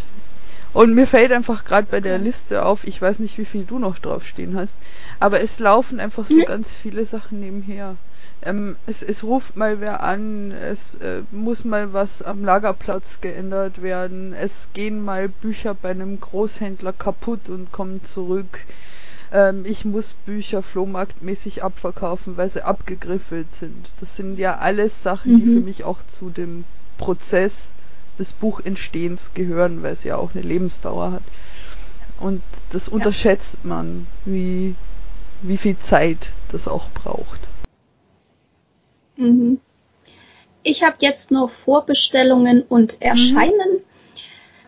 B: Und mir fällt einfach gerade bei der Liste auf, ich weiß nicht, wie viel du noch draufstehen hast, aber es laufen einfach so hm? ganz viele Sachen nebenher. Ähm, es, es ruft mal wer an, es äh, muss mal was am Lagerplatz geändert werden, es gehen mal Bücher bei einem Großhändler kaputt und kommen zurück. Ähm, ich muss Bücher flohmarktmäßig abverkaufen, weil sie abgegriffelt sind. Das sind ja alles Sachen, mhm. die für mhm. mich auch zu dem Prozess des Buchentstehens gehören, weil es ja auch eine Lebensdauer hat. Und das ja. unterschätzt man, wie, wie viel Zeit das auch braucht.
A: Mhm. Ich habe jetzt noch Vorbestellungen und. Erscheinen. Mhm.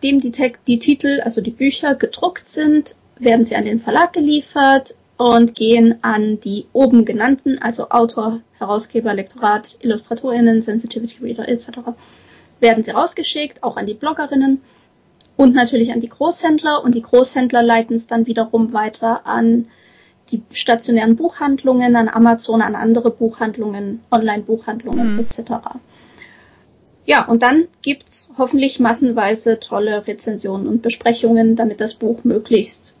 A: Dem die, die Titel, also die Bücher gedruckt sind, werden sie an den Verlag geliefert und gehen an die oben genannten, also Autor, Herausgeber, Lektorat, IllustratorInnen, Sensitivity Reader etc. werden sie rausgeschickt, auch an die Bloggerinnen und natürlich an die Großhändler und die Großhändler leiten es dann wiederum weiter an die stationären Buchhandlungen, an Amazon, an andere Buchhandlungen, Online-Buchhandlungen mhm. etc. Ja, und dann gibt's hoffentlich massenweise tolle Rezensionen und Besprechungen, damit das Buch möglichst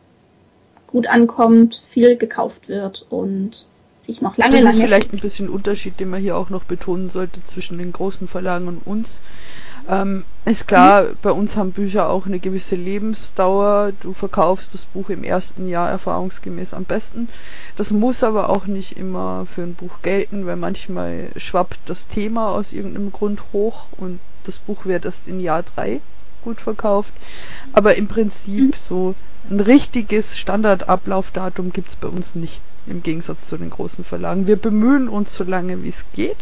A: gut ankommt, viel gekauft wird und sich noch lange,
B: das
A: lange.
B: Das ist vielleicht ein bisschen Unterschied, den man hier auch noch betonen sollte zwischen den großen Verlagen und uns. Ähm, ist klar, mhm. bei uns haben Bücher auch eine gewisse Lebensdauer. Du verkaufst das Buch im ersten Jahr erfahrungsgemäß am besten. Das muss aber auch nicht immer für ein Buch gelten, weil manchmal schwappt das Thema aus irgendeinem Grund hoch und das Buch wird erst in Jahr drei gut verkauft. Aber im Prinzip mhm. so ein richtiges Standardablaufdatum gibt's bei uns nicht, im Gegensatz zu den großen Verlagen. Wir bemühen uns so lange, wie es geht.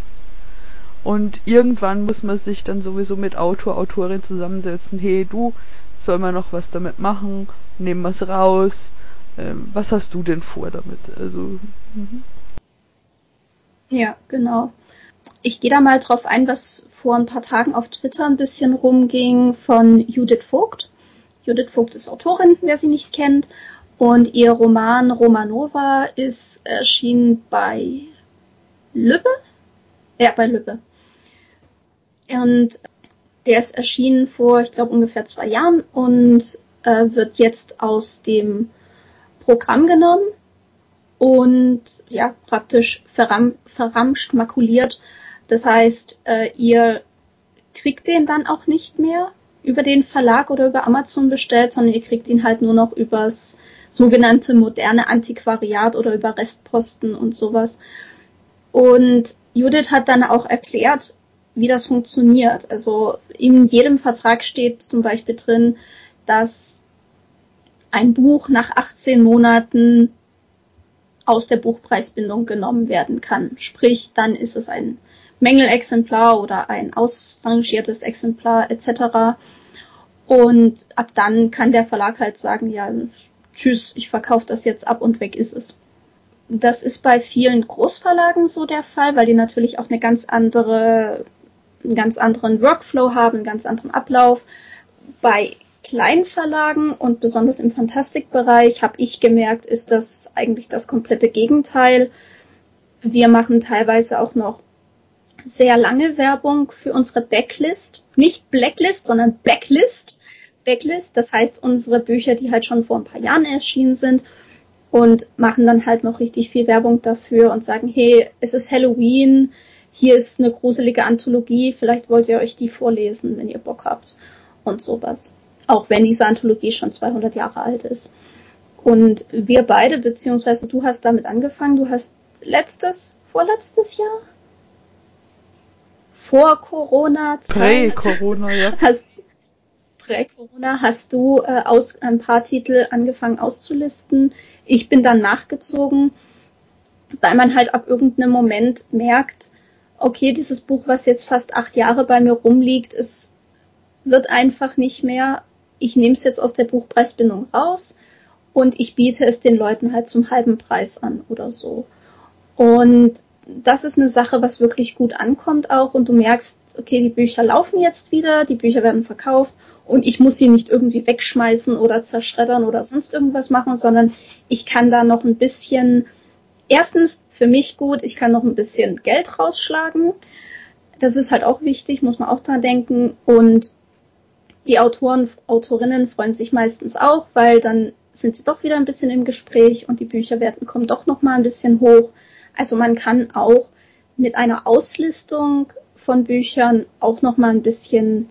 B: Und irgendwann muss man sich dann sowieso mit Autor, Autorin zusammensetzen. Hey, du, soll man noch was damit machen? Nehmen wir's raus? Ähm, was hast du denn vor damit? Also. Mhm.
A: Ja, genau. Ich gehe da mal drauf ein, was vor ein paar Tagen auf Twitter ein bisschen rumging von Judith Vogt. Judith Vogt ist Autorin, wer sie nicht kennt. Und ihr Roman Romanova ist erschienen bei Lübbe. Ja, bei Lübbe. Und der ist erschienen vor, ich glaube, ungefähr zwei Jahren und äh, wird jetzt aus dem Programm genommen und ja, praktisch verram verramscht, makuliert. Das heißt, äh, ihr kriegt den dann auch nicht mehr über den Verlag oder über Amazon bestellt, sondern ihr kriegt ihn halt nur noch übers sogenannte moderne Antiquariat oder über Restposten und sowas. Und Judith hat dann auch erklärt, wie das funktioniert. Also in jedem Vertrag steht zum Beispiel drin, dass ein Buch nach 18 Monaten aus der Buchpreisbindung genommen werden kann. Sprich, dann ist es ein Mängelexemplar oder ein ausrangiertes Exemplar etc. Und ab dann kann der Verlag halt sagen, ja, tschüss, ich verkaufe das jetzt ab und weg ist es. Das ist bei vielen Großverlagen so der Fall, weil die natürlich auch eine ganz andere, einen ganz anderen Workflow haben, einen ganz anderen Ablauf. Bei Kleinverlagen und besonders im Fantastikbereich habe ich gemerkt, ist das eigentlich das komplette Gegenteil. Wir machen teilweise auch noch sehr lange Werbung für unsere Backlist. Nicht Blacklist, sondern Backlist. Backlist, das heißt unsere Bücher, die halt schon vor ein paar Jahren erschienen sind und machen dann halt noch richtig viel Werbung dafür und sagen, hey, es ist Halloween, hier ist eine gruselige Anthologie, vielleicht wollt ihr euch die vorlesen, wenn ihr Bock habt und sowas. Auch wenn diese Anthologie schon 200 Jahre alt ist. Und wir beide, beziehungsweise du hast damit angefangen, du hast letztes, vorletztes Jahr vor Corona-Zeit.
B: Prä-Corona, ja.
A: Hast, Prä-Corona hast du äh, aus, ein paar Titel angefangen auszulisten. Ich bin dann nachgezogen, weil man halt ab irgendeinem Moment merkt, okay, dieses Buch, was jetzt fast acht Jahre bei mir rumliegt, es wird einfach nicht mehr, ich nehme es jetzt aus der Buchpreisbindung raus und ich biete es den Leuten halt zum halben Preis an oder so. Und das ist eine Sache, was wirklich gut ankommt auch und du merkst, okay, die Bücher laufen jetzt wieder, die Bücher werden verkauft und ich muss sie nicht irgendwie wegschmeißen oder zerschreddern oder sonst irgendwas machen, sondern ich kann da noch ein bisschen, erstens für mich gut, ich kann noch ein bisschen Geld rausschlagen. Das ist halt auch wichtig, muss man auch dran denken und die Autoren, Autorinnen freuen sich meistens auch, weil dann sind sie doch wieder ein bisschen im Gespräch und die Bücherwerten kommen doch noch mal ein bisschen hoch. Also man kann auch mit einer Auslistung von Büchern auch noch mal ein bisschen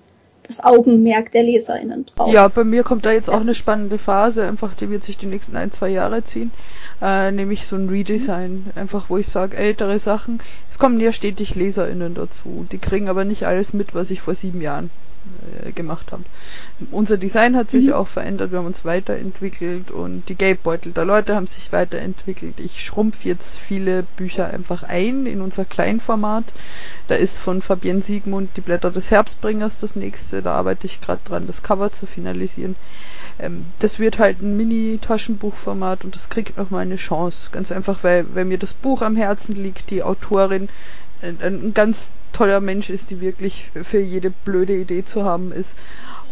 A: das Augenmerk der LeserInnen drauf.
B: Ja, bei mir kommt da jetzt auch eine spannende Phase, einfach die wird sich die nächsten ein, zwei Jahre ziehen. Äh, nämlich so ein Redesign, einfach wo ich sage, ältere Sachen, es kommen ja stetig LeserInnen dazu, die kriegen aber nicht alles mit, was ich vor sieben Jahren äh, gemacht haben. Unser Design hat sich mhm. auch verändert, wir haben uns weiterentwickelt und die Geldbeutel der Leute haben sich weiterentwickelt. Ich schrumpf jetzt viele Bücher einfach ein in unser Kleinformat. Da ist von Fabienne Siegmund die Blätter des Herbstbringers das nächste, da arbeite ich gerade dran, das Cover zu finalisieren. Ähm, das wird halt ein Mini-Taschenbuchformat und das kriegt noch mal eine Chance. Ganz einfach, weil, weil mir das Buch am Herzen liegt, die Autorin ein, ein ganz toller Mensch ist, die wirklich für jede blöde Idee zu haben ist.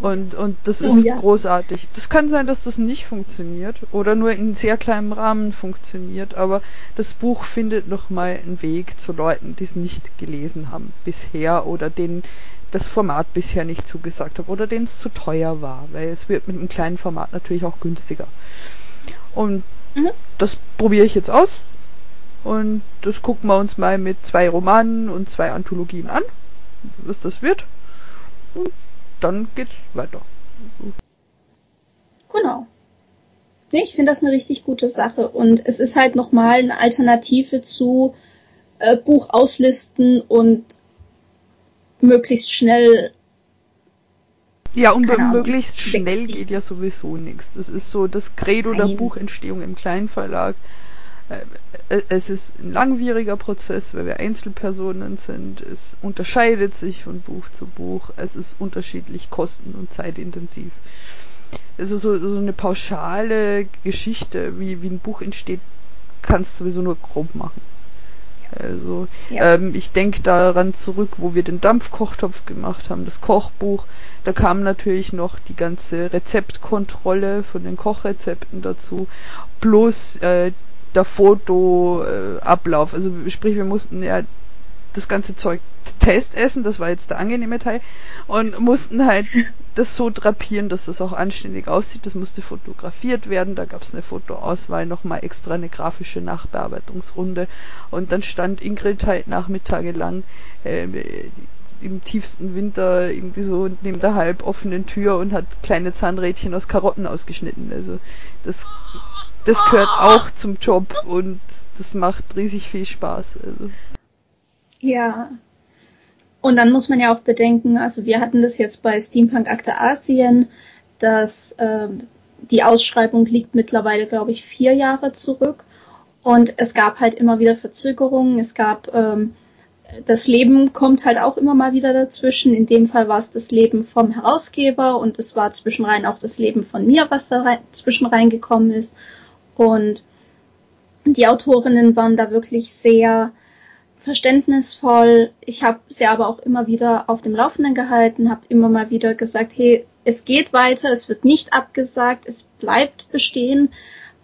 B: Und, und das ist oh, ja. großartig. Das kann sein, dass das nicht funktioniert oder nur in sehr kleinem Rahmen funktioniert, aber das Buch findet nochmal einen Weg zu Leuten, die es nicht gelesen haben bisher oder denen das Format bisher nicht zugesagt hat oder denen es zu teuer war, weil es wird mit einem kleinen Format natürlich auch günstiger. Und mhm. das probiere ich jetzt aus und das gucken wir uns mal mit zwei Romanen und zwei Anthologien an, was das wird. Und dann geht's weiter.
A: Genau. Nee, ich finde das eine richtig gute Sache. Und es ist halt nochmal eine Alternative zu äh, Buch auslisten und möglichst schnell.
B: Ja, und möglichst schnell geht ja sowieso nichts. Das ist so das Credo Nein. der Buchentstehung im Kleinverlag. Äh, es ist ein langwieriger Prozess, weil wir Einzelpersonen sind. Es unterscheidet sich von Buch zu Buch. Es ist unterschiedlich kosten- und zeitintensiv. Also so, so eine pauschale Geschichte, wie, wie ein Buch entsteht, kannst du sowieso nur grob machen. Also ja. ähm, ich denke daran zurück, wo wir den Dampfkochtopf gemacht haben, das Kochbuch. Da kam natürlich noch die ganze Rezeptkontrolle von den Kochrezepten dazu, plus äh, der Fotoablauf. Also sprich, wir mussten ja das ganze Zeug testessen, das war jetzt der angenehme Teil, und mussten halt das so drapieren, dass das auch anständig aussieht. Das musste fotografiert werden, da gab es eine Fotoauswahl, nochmal extra eine grafische Nachbearbeitungsrunde und dann stand Ingrid halt nachmittagelang äh, im tiefsten Winter irgendwie so neben der halb offenen Tür und hat kleine Zahnrädchen aus Karotten ausgeschnitten. Also das das gehört auch zum Job und das macht riesig viel Spaß. Also.
A: Ja. Und dann muss man ja auch bedenken, also wir hatten das jetzt bei Steampunk Akte Asien, dass ähm, die Ausschreibung liegt mittlerweile, glaube ich, vier Jahre zurück. Und es gab halt immer wieder Verzögerungen. Es gab ähm, das Leben kommt halt auch immer mal wieder dazwischen. In dem Fall war es das Leben vom Herausgeber und es war zwischenrein auch das Leben von mir, was da rein, zwischen reingekommen ist. Und die Autorinnen waren da wirklich sehr verständnisvoll. Ich habe sie aber auch immer wieder auf dem Laufenden gehalten, habe immer mal wieder gesagt, hey, es geht weiter, es wird nicht abgesagt, es bleibt bestehen,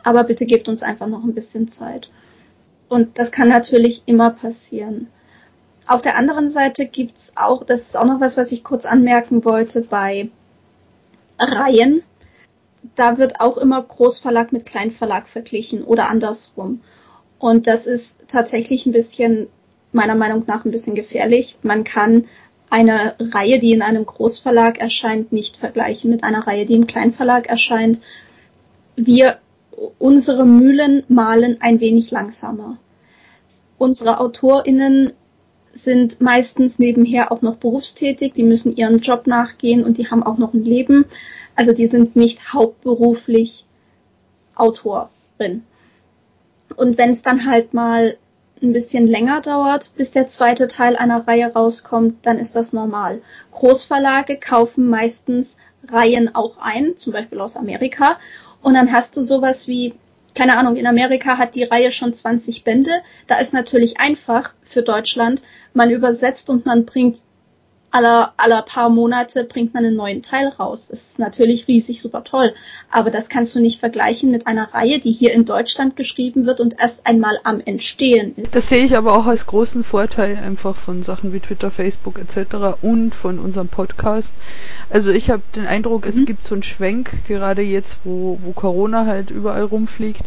A: aber bitte gebt uns einfach noch ein bisschen Zeit. Und das kann natürlich immer passieren. Auf der anderen Seite gibt's auch, das ist auch noch was, was ich kurz anmerken wollte, bei Reihen da wird auch immer Großverlag mit Kleinverlag verglichen oder andersrum. Und das ist tatsächlich ein bisschen, meiner Meinung nach, ein bisschen gefährlich. Man kann eine Reihe, die in einem Großverlag erscheint, nicht vergleichen mit einer Reihe, die im Kleinverlag erscheint. Wir, unsere Mühlen malen ein wenig langsamer. Unsere AutorInnen sind meistens nebenher auch noch berufstätig, die müssen ihren Job nachgehen und die haben auch noch ein Leben. Also die sind nicht hauptberuflich Autorin. Und wenn es dann halt mal ein bisschen länger dauert, bis der zweite Teil einer Reihe rauskommt, dann ist das normal. Großverlage kaufen meistens Reihen auch ein, zum Beispiel aus Amerika. Und dann hast du sowas wie, keine Ahnung, in Amerika hat die Reihe schon 20 Bände. Da ist natürlich einfach für Deutschland, man übersetzt und man bringt aller, aller paar Monate bringt man einen neuen Teil raus. Das ist natürlich riesig super toll. Aber das kannst du nicht vergleichen mit einer Reihe, die hier in Deutschland geschrieben wird und erst einmal am Entstehen ist.
B: Das sehe ich aber auch als großen Vorteil einfach von Sachen wie Twitter, Facebook etc. und von unserem Podcast. Also ich habe den Eindruck, es mhm. gibt so einen Schwenk, gerade jetzt, wo, wo Corona halt überall rumfliegt,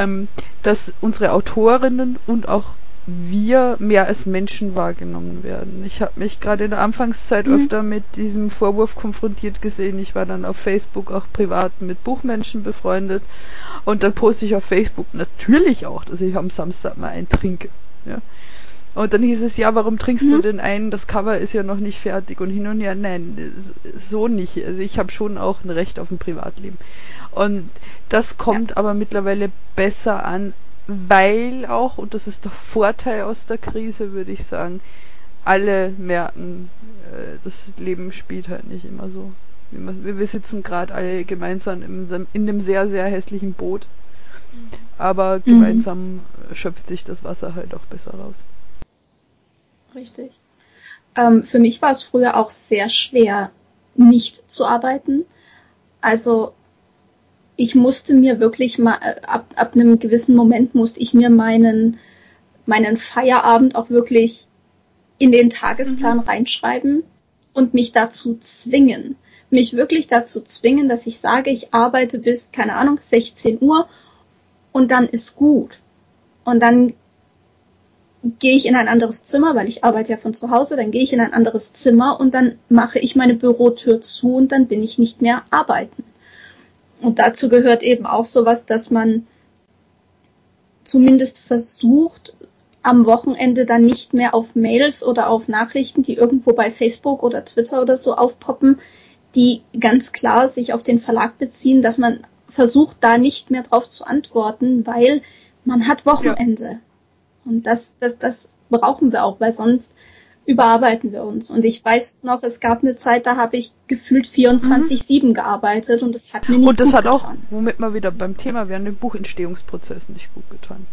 B: ähm, dass unsere Autorinnen und auch wir mehr als Menschen wahrgenommen werden. Ich habe mich gerade in der Anfangszeit mhm. öfter mit diesem Vorwurf konfrontiert gesehen. Ich war dann auf Facebook auch privat mit Buchmenschen befreundet und dann poste ich auf Facebook natürlich auch, dass ich am Samstag mal einen trinke. Ja. Und dann hieß es, ja, warum trinkst mhm. du denn einen? Das Cover ist ja noch nicht fertig und hin und her. Nein, so nicht. Also ich habe schon auch ein Recht auf ein Privatleben. Und das kommt ja. aber mittlerweile besser an, weil auch, und das ist der Vorteil aus der Krise, würde ich sagen, alle merken, äh, das Leben spielt halt nicht immer so. Wir sitzen gerade alle gemeinsam in, in einem sehr, sehr hässlichen Boot. Aber mhm. gemeinsam mhm. schöpft sich das Wasser halt auch besser raus.
A: Richtig. Ähm, für mich war es früher auch sehr schwer, nicht zu arbeiten. Also ich musste mir wirklich mal, äh, ab, ab einem gewissen Moment musste ich mir meinen, meinen Feierabend auch wirklich in den Tagesplan mhm. reinschreiben und mich dazu zwingen. Mich wirklich dazu zwingen, dass ich sage, ich arbeite bis, keine Ahnung, 16 Uhr und dann ist gut. Und dann gehe ich in ein anderes Zimmer, weil ich arbeite ja von zu Hause, dann gehe ich in ein anderes Zimmer und dann mache ich meine Bürotür zu und dann bin ich nicht mehr arbeiten. Und dazu gehört eben auch sowas, dass man zumindest versucht, am Wochenende dann nicht mehr auf Mails oder auf Nachrichten, die irgendwo bei Facebook oder Twitter oder so aufpoppen, die ganz klar sich auf den Verlag beziehen, dass man versucht, da nicht mehr drauf zu antworten, weil man hat Wochenende. Ja. Und das, das, das brauchen wir auch, weil sonst überarbeiten wir uns. Und ich weiß noch, es gab eine Zeit, da habe ich gefühlt 24-7 mhm. gearbeitet und das hat mir nicht
B: gut getan. Und das hat auch, womit wir wieder beim Thema wären, den Buchentstehungsprozess nicht gut getan.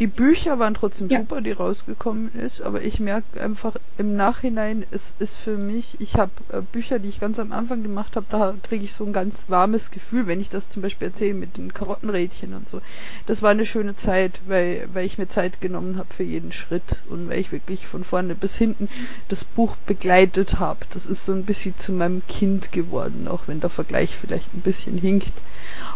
B: Die Bücher waren trotzdem ja. super, die rausgekommen ist, aber ich merke einfach im Nachhinein, es ist für mich, ich habe äh, Bücher, die ich ganz am Anfang gemacht habe, da kriege ich so ein ganz warmes Gefühl, wenn ich das zum Beispiel erzähle mit den Karottenrädchen und so. Das war eine schöne Zeit, weil, weil ich mir Zeit genommen habe für jeden Schritt und weil ich wirklich von vorne bis hinten das Buch begleitet habe. Das ist so ein bisschen zu meinem Kind geworden, auch wenn der Vergleich vielleicht ein bisschen hinkt.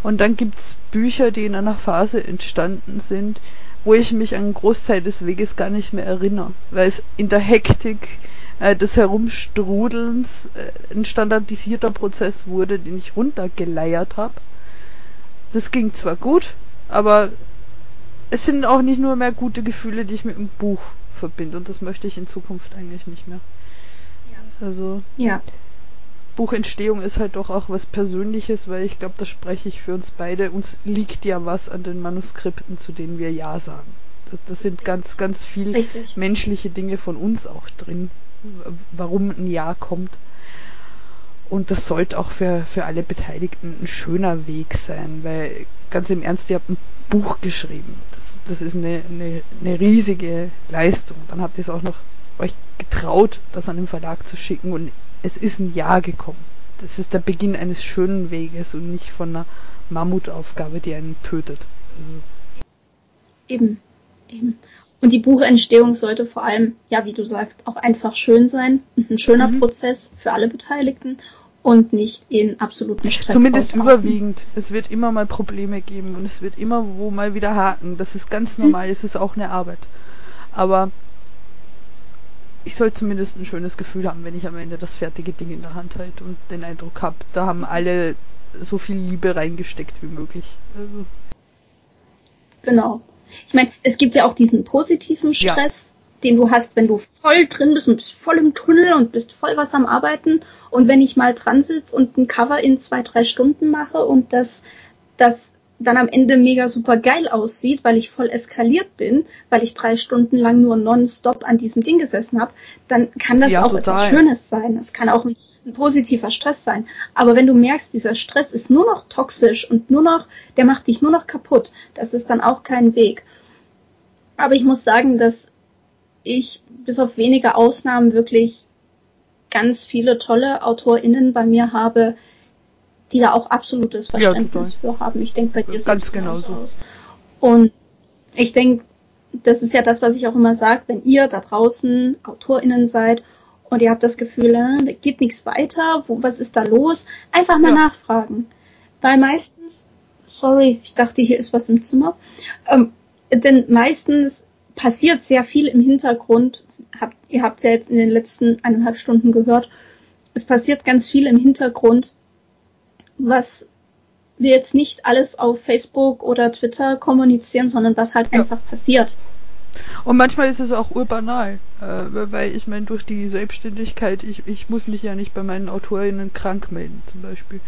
B: Und dann gibt's Bücher, die in einer Phase entstanden sind, wo ich mich an einen Großteil des Weges gar nicht mehr erinnere, weil es in der Hektik äh, des Herumstrudelns äh, ein standardisierter Prozess wurde, den ich runtergeleiert habe. Das ging zwar gut, aber es sind auch nicht nur mehr gute Gefühle, die ich mit dem Buch verbinde und das möchte ich in Zukunft eigentlich nicht mehr. Ja. Also
A: ja.
B: Buchentstehung ist halt doch auch was Persönliches, weil ich glaube, das spreche ich für uns beide. Uns liegt ja was an den Manuskripten, zu denen wir Ja sagen. Das, das sind ganz, ganz viel Richtig. menschliche Dinge von uns auch drin, warum ein Ja kommt. Und das sollte auch für, für alle Beteiligten ein schöner Weg sein, weil ganz im Ernst, ihr habt ein Buch geschrieben. Das, das ist eine, eine, eine riesige Leistung. Dann habt ihr es auch noch euch getraut, das an den Verlag zu schicken und es ist ein Ja gekommen. Das ist der Beginn eines schönen Weges und nicht von einer Mammutaufgabe, die einen tötet. Also
A: eben, eben. Und die Buchentstehung sollte vor allem, ja, wie du sagst, auch einfach schön sein und ein schöner mhm. Prozess für alle Beteiligten und nicht in absoluten Stress.
B: Zumindest auftauchen. überwiegend. Es wird immer mal Probleme geben und es wird immer wo mal wieder haken. Das ist ganz normal. Mhm. Es ist auch eine Arbeit. Aber ich soll zumindest ein schönes Gefühl haben, wenn ich am Ende das fertige Ding in der Hand halte und den Eindruck habe, da haben alle so viel Liebe reingesteckt wie möglich. Also.
A: Genau. Ich meine, es gibt ja auch diesen positiven Stress, ja. den du hast, wenn du voll drin bist und bist voll im Tunnel und bist voll was am Arbeiten. Und wenn ich mal dran sitze und ein Cover in zwei, drei Stunden mache und das, das dann am Ende mega super geil aussieht, weil ich voll eskaliert bin, weil ich drei Stunden lang nur nonstop an diesem Ding gesessen habe, dann kann das ja, auch total. etwas Schönes sein. Das kann auch ein, ein, positiver Stress sein. Aber wenn du merkst, dieser Stress ist nur noch toxisch und nur noch, der macht dich nur noch kaputt, das ist dann auch kein Weg. Aber ich muss sagen, dass ich bis auf wenige Ausnahmen wirklich ganz viele tolle AutorInnen bei mir habe, die da auch absolutes Verständnis ja, für haben. Ich denke, bei dir
B: ganz genau so. Aus.
A: Und ich denke, das ist ja das, was ich auch immer sage, wenn ihr da draußen AutorInnen seid und ihr habt das Gefühl, äh, da geht nichts weiter, wo, was ist da los? Einfach mal ja. nachfragen. Weil meistens, sorry, ich dachte, hier ist was im Zimmer, ähm, denn meistens passiert sehr viel im Hintergrund. Habt, ihr habt es ja jetzt in den letzten eineinhalb Stunden gehört. Es passiert ganz viel im Hintergrund, was wir jetzt nicht alles auf Facebook oder Twitter kommunizieren, sondern was halt ja. einfach passiert.
B: Und manchmal ist es auch urbanal, äh, weil ich meine, durch die Selbstständigkeit, ich, ich muss mich ja nicht bei meinen Autorinnen krank melden, zum Beispiel.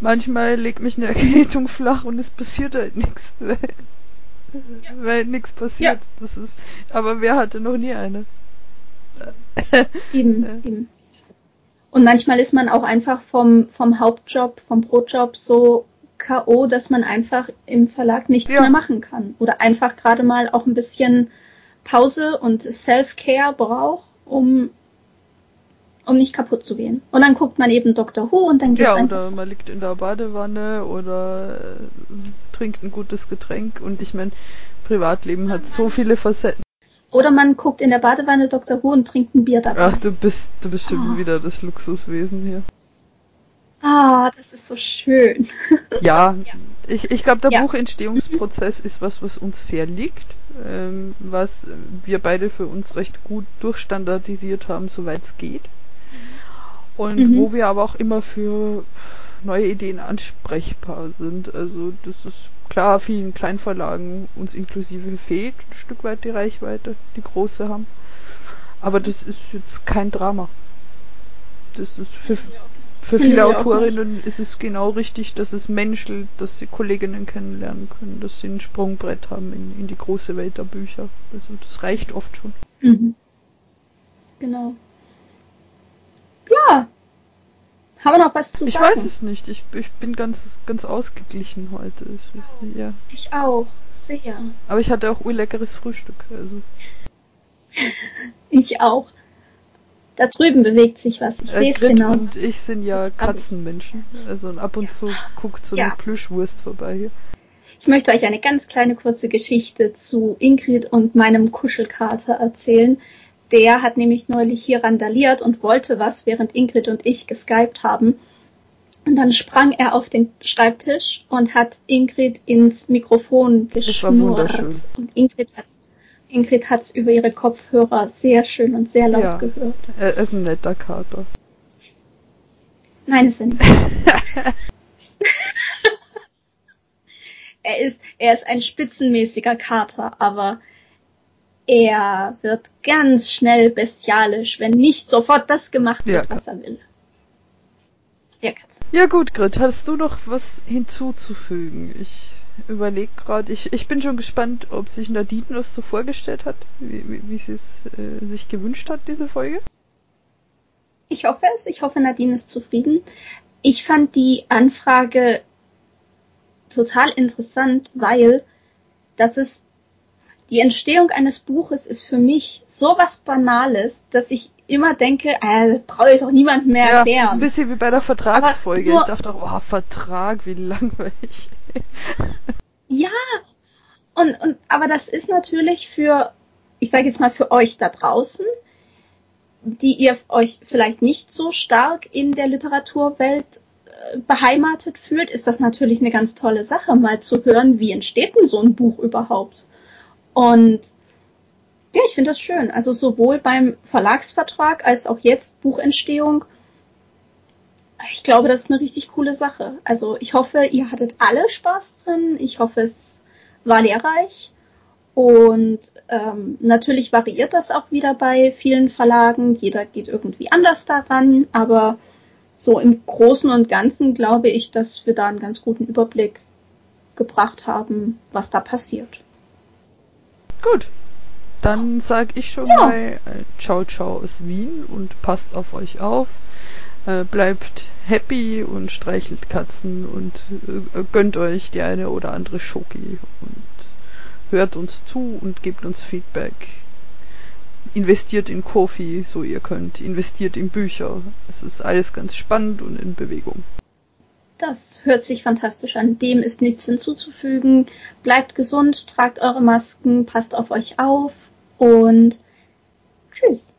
B: Manchmal legt mich eine Erkältung flach und es passiert halt nichts, weil, ja. weil nichts passiert. Ja. Das ist, aber wer hatte noch nie eine?
A: Eben, eben. Und manchmal ist man auch einfach vom, vom Hauptjob, vom Brotjob so K.O., dass man einfach im Verlag nichts ja. mehr machen kann. Oder einfach gerade mal auch ein bisschen Pause und Self-Care braucht, um, um nicht kaputt zu gehen. Und dann guckt man eben Dr. Who und dann geht's
B: Ja, oder man liegt in der Badewanne oder äh, trinkt ein gutes Getränk und ich meine, Privatleben hat so viele Facetten.
A: Oder man guckt in der Badewanne Dr. Who und trinkt ein Bier dabei.
B: Ach, du bist, du bist schon oh. wieder das Luxuswesen hier.
A: Ah, das ist so schön.
B: Ja, ja. ich, ich glaube, der ja. Buchentstehungsprozess ist was, was uns sehr liegt, ähm, was wir beide für uns recht gut durchstandardisiert haben, soweit es geht. Und mhm. wo wir aber auch immer für neue Ideen ansprechbar sind. Also das ist klar, vielen Kleinverlagen uns inklusive fehlt ein Stück weit die Reichweite, die große haben. Aber das ist jetzt kein Drama. Das ist für, für viele Autorinnen ist es genau richtig, dass es menschelt, dass sie Kolleginnen kennenlernen können, dass sie ein Sprungbrett haben in, in die große Welt der Bücher. Also das reicht oft schon. Mhm.
A: Genau. Ja, haben wir noch was zu
B: ich
A: sagen?
B: Ich weiß es nicht. Ich, ich bin ganz, ganz ausgeglichen heute. Ist,
A: ja. Ich auch. Sehr.
B: Aber ich hatte auch urleckeres Frühstück. Also.
A: ich auch. Da drüben bewegt sich was. Ich äh, sehe es genau.
B: Und ich sind ja Katzenmenschen. Also ab und zu guckt so eine ja. Plüschwurst vorbei hier.
A: Ich möchte euch eine ganz kleine kurze Geschichte zu Ingrid und meinem Kuschelkater erzählen. Der hat nämlich neulich hier randaliert und wollte was, während Ingrid und ich geskypt haben. Und dann sprang er auf den Schreibtisch und hat Ingrid ins Mikrofon geschnurrt. Und Ingrid hat Ingrid hat's über ihre Kopfhörer sehr schön und sehr laut ja, gehört.
B: Er ist ein netter Kater.
A: Nein, ist er nicht. er ist, er ist ein spitzenmäßiger Kater, aber er wird ganz schnell bestialisch, wenn nicht sofort das gemacht wird, ja, was er will.
B: Ja, Katze. Ja gut, Grit, hast du noch was hinzuzufügen? Ich überlege gerade, ich, ich bin schon gespannt, ob sich Nadine das so vorgestellt hat, wie, wie, wie sie es äh, sich gewünscht hat, diese Folge.
A: Ich hoffe es, ich hoffe Nadine ist zufrieden. Ich fand die Anfrage total interessant, weil das ist die Entstehung eines Buches ist für mich so was Banales, dass ich immer denke, äh, brauche ich doch niemand mehr ja, erklären.
B: Das ist ein bisschen wie bei der Vertragsfolge. Nur, ich dachte auch, oh, Vertrag, wie langweilig.
A: ja, und, und aber das ist natürlich für, ich sage jetzt mal für euch da draußen, die ihr euch vielleicht nicht so stark in der Literaturwelt äh, beheimatet fühlt, ist das natürlich eine ganz tolle Sache, mal zu hören, wie entsteht denn so ein Buch überhaupt. Und ja, ich finde das schön. Also sowohl beim Verlagsvertrag als auch jetzt Buchentstehung. Ich glaube, das ist eine richtig coole Sache. Also ich hoffe, ihr hattet alle Spaß drin. Ich hoffe, es war lehrreich. Und ähm, natürlich variiert das auch wieder bei vielen Verlagen. Jeder geht irgendwie anders daran, aber so im Großen und Ganzen glaube ich, dass wir da einen ganz guten Überblick gebracht haben, was da passiert.
B: Gut, dann sage ich schon ja. mal äh, Ciao Ciao aus Wien und passt auf euch auf. Äh, bleibt happy und streichelt Katzen und äh, gönnt euch die eine oder andere Schoki und hört uns zu und gebt uns Feedback. Investiert in Kofi, so ihr könnt. Investiert in Bücher. Es ist alles ganz spannend und in Bewegung.
A: Das hört sich fantastisch an. Dem ist nichts hinzuzufügen. Bleibt gesund, tragt eure Masken, passt auf euch auf und tschüss.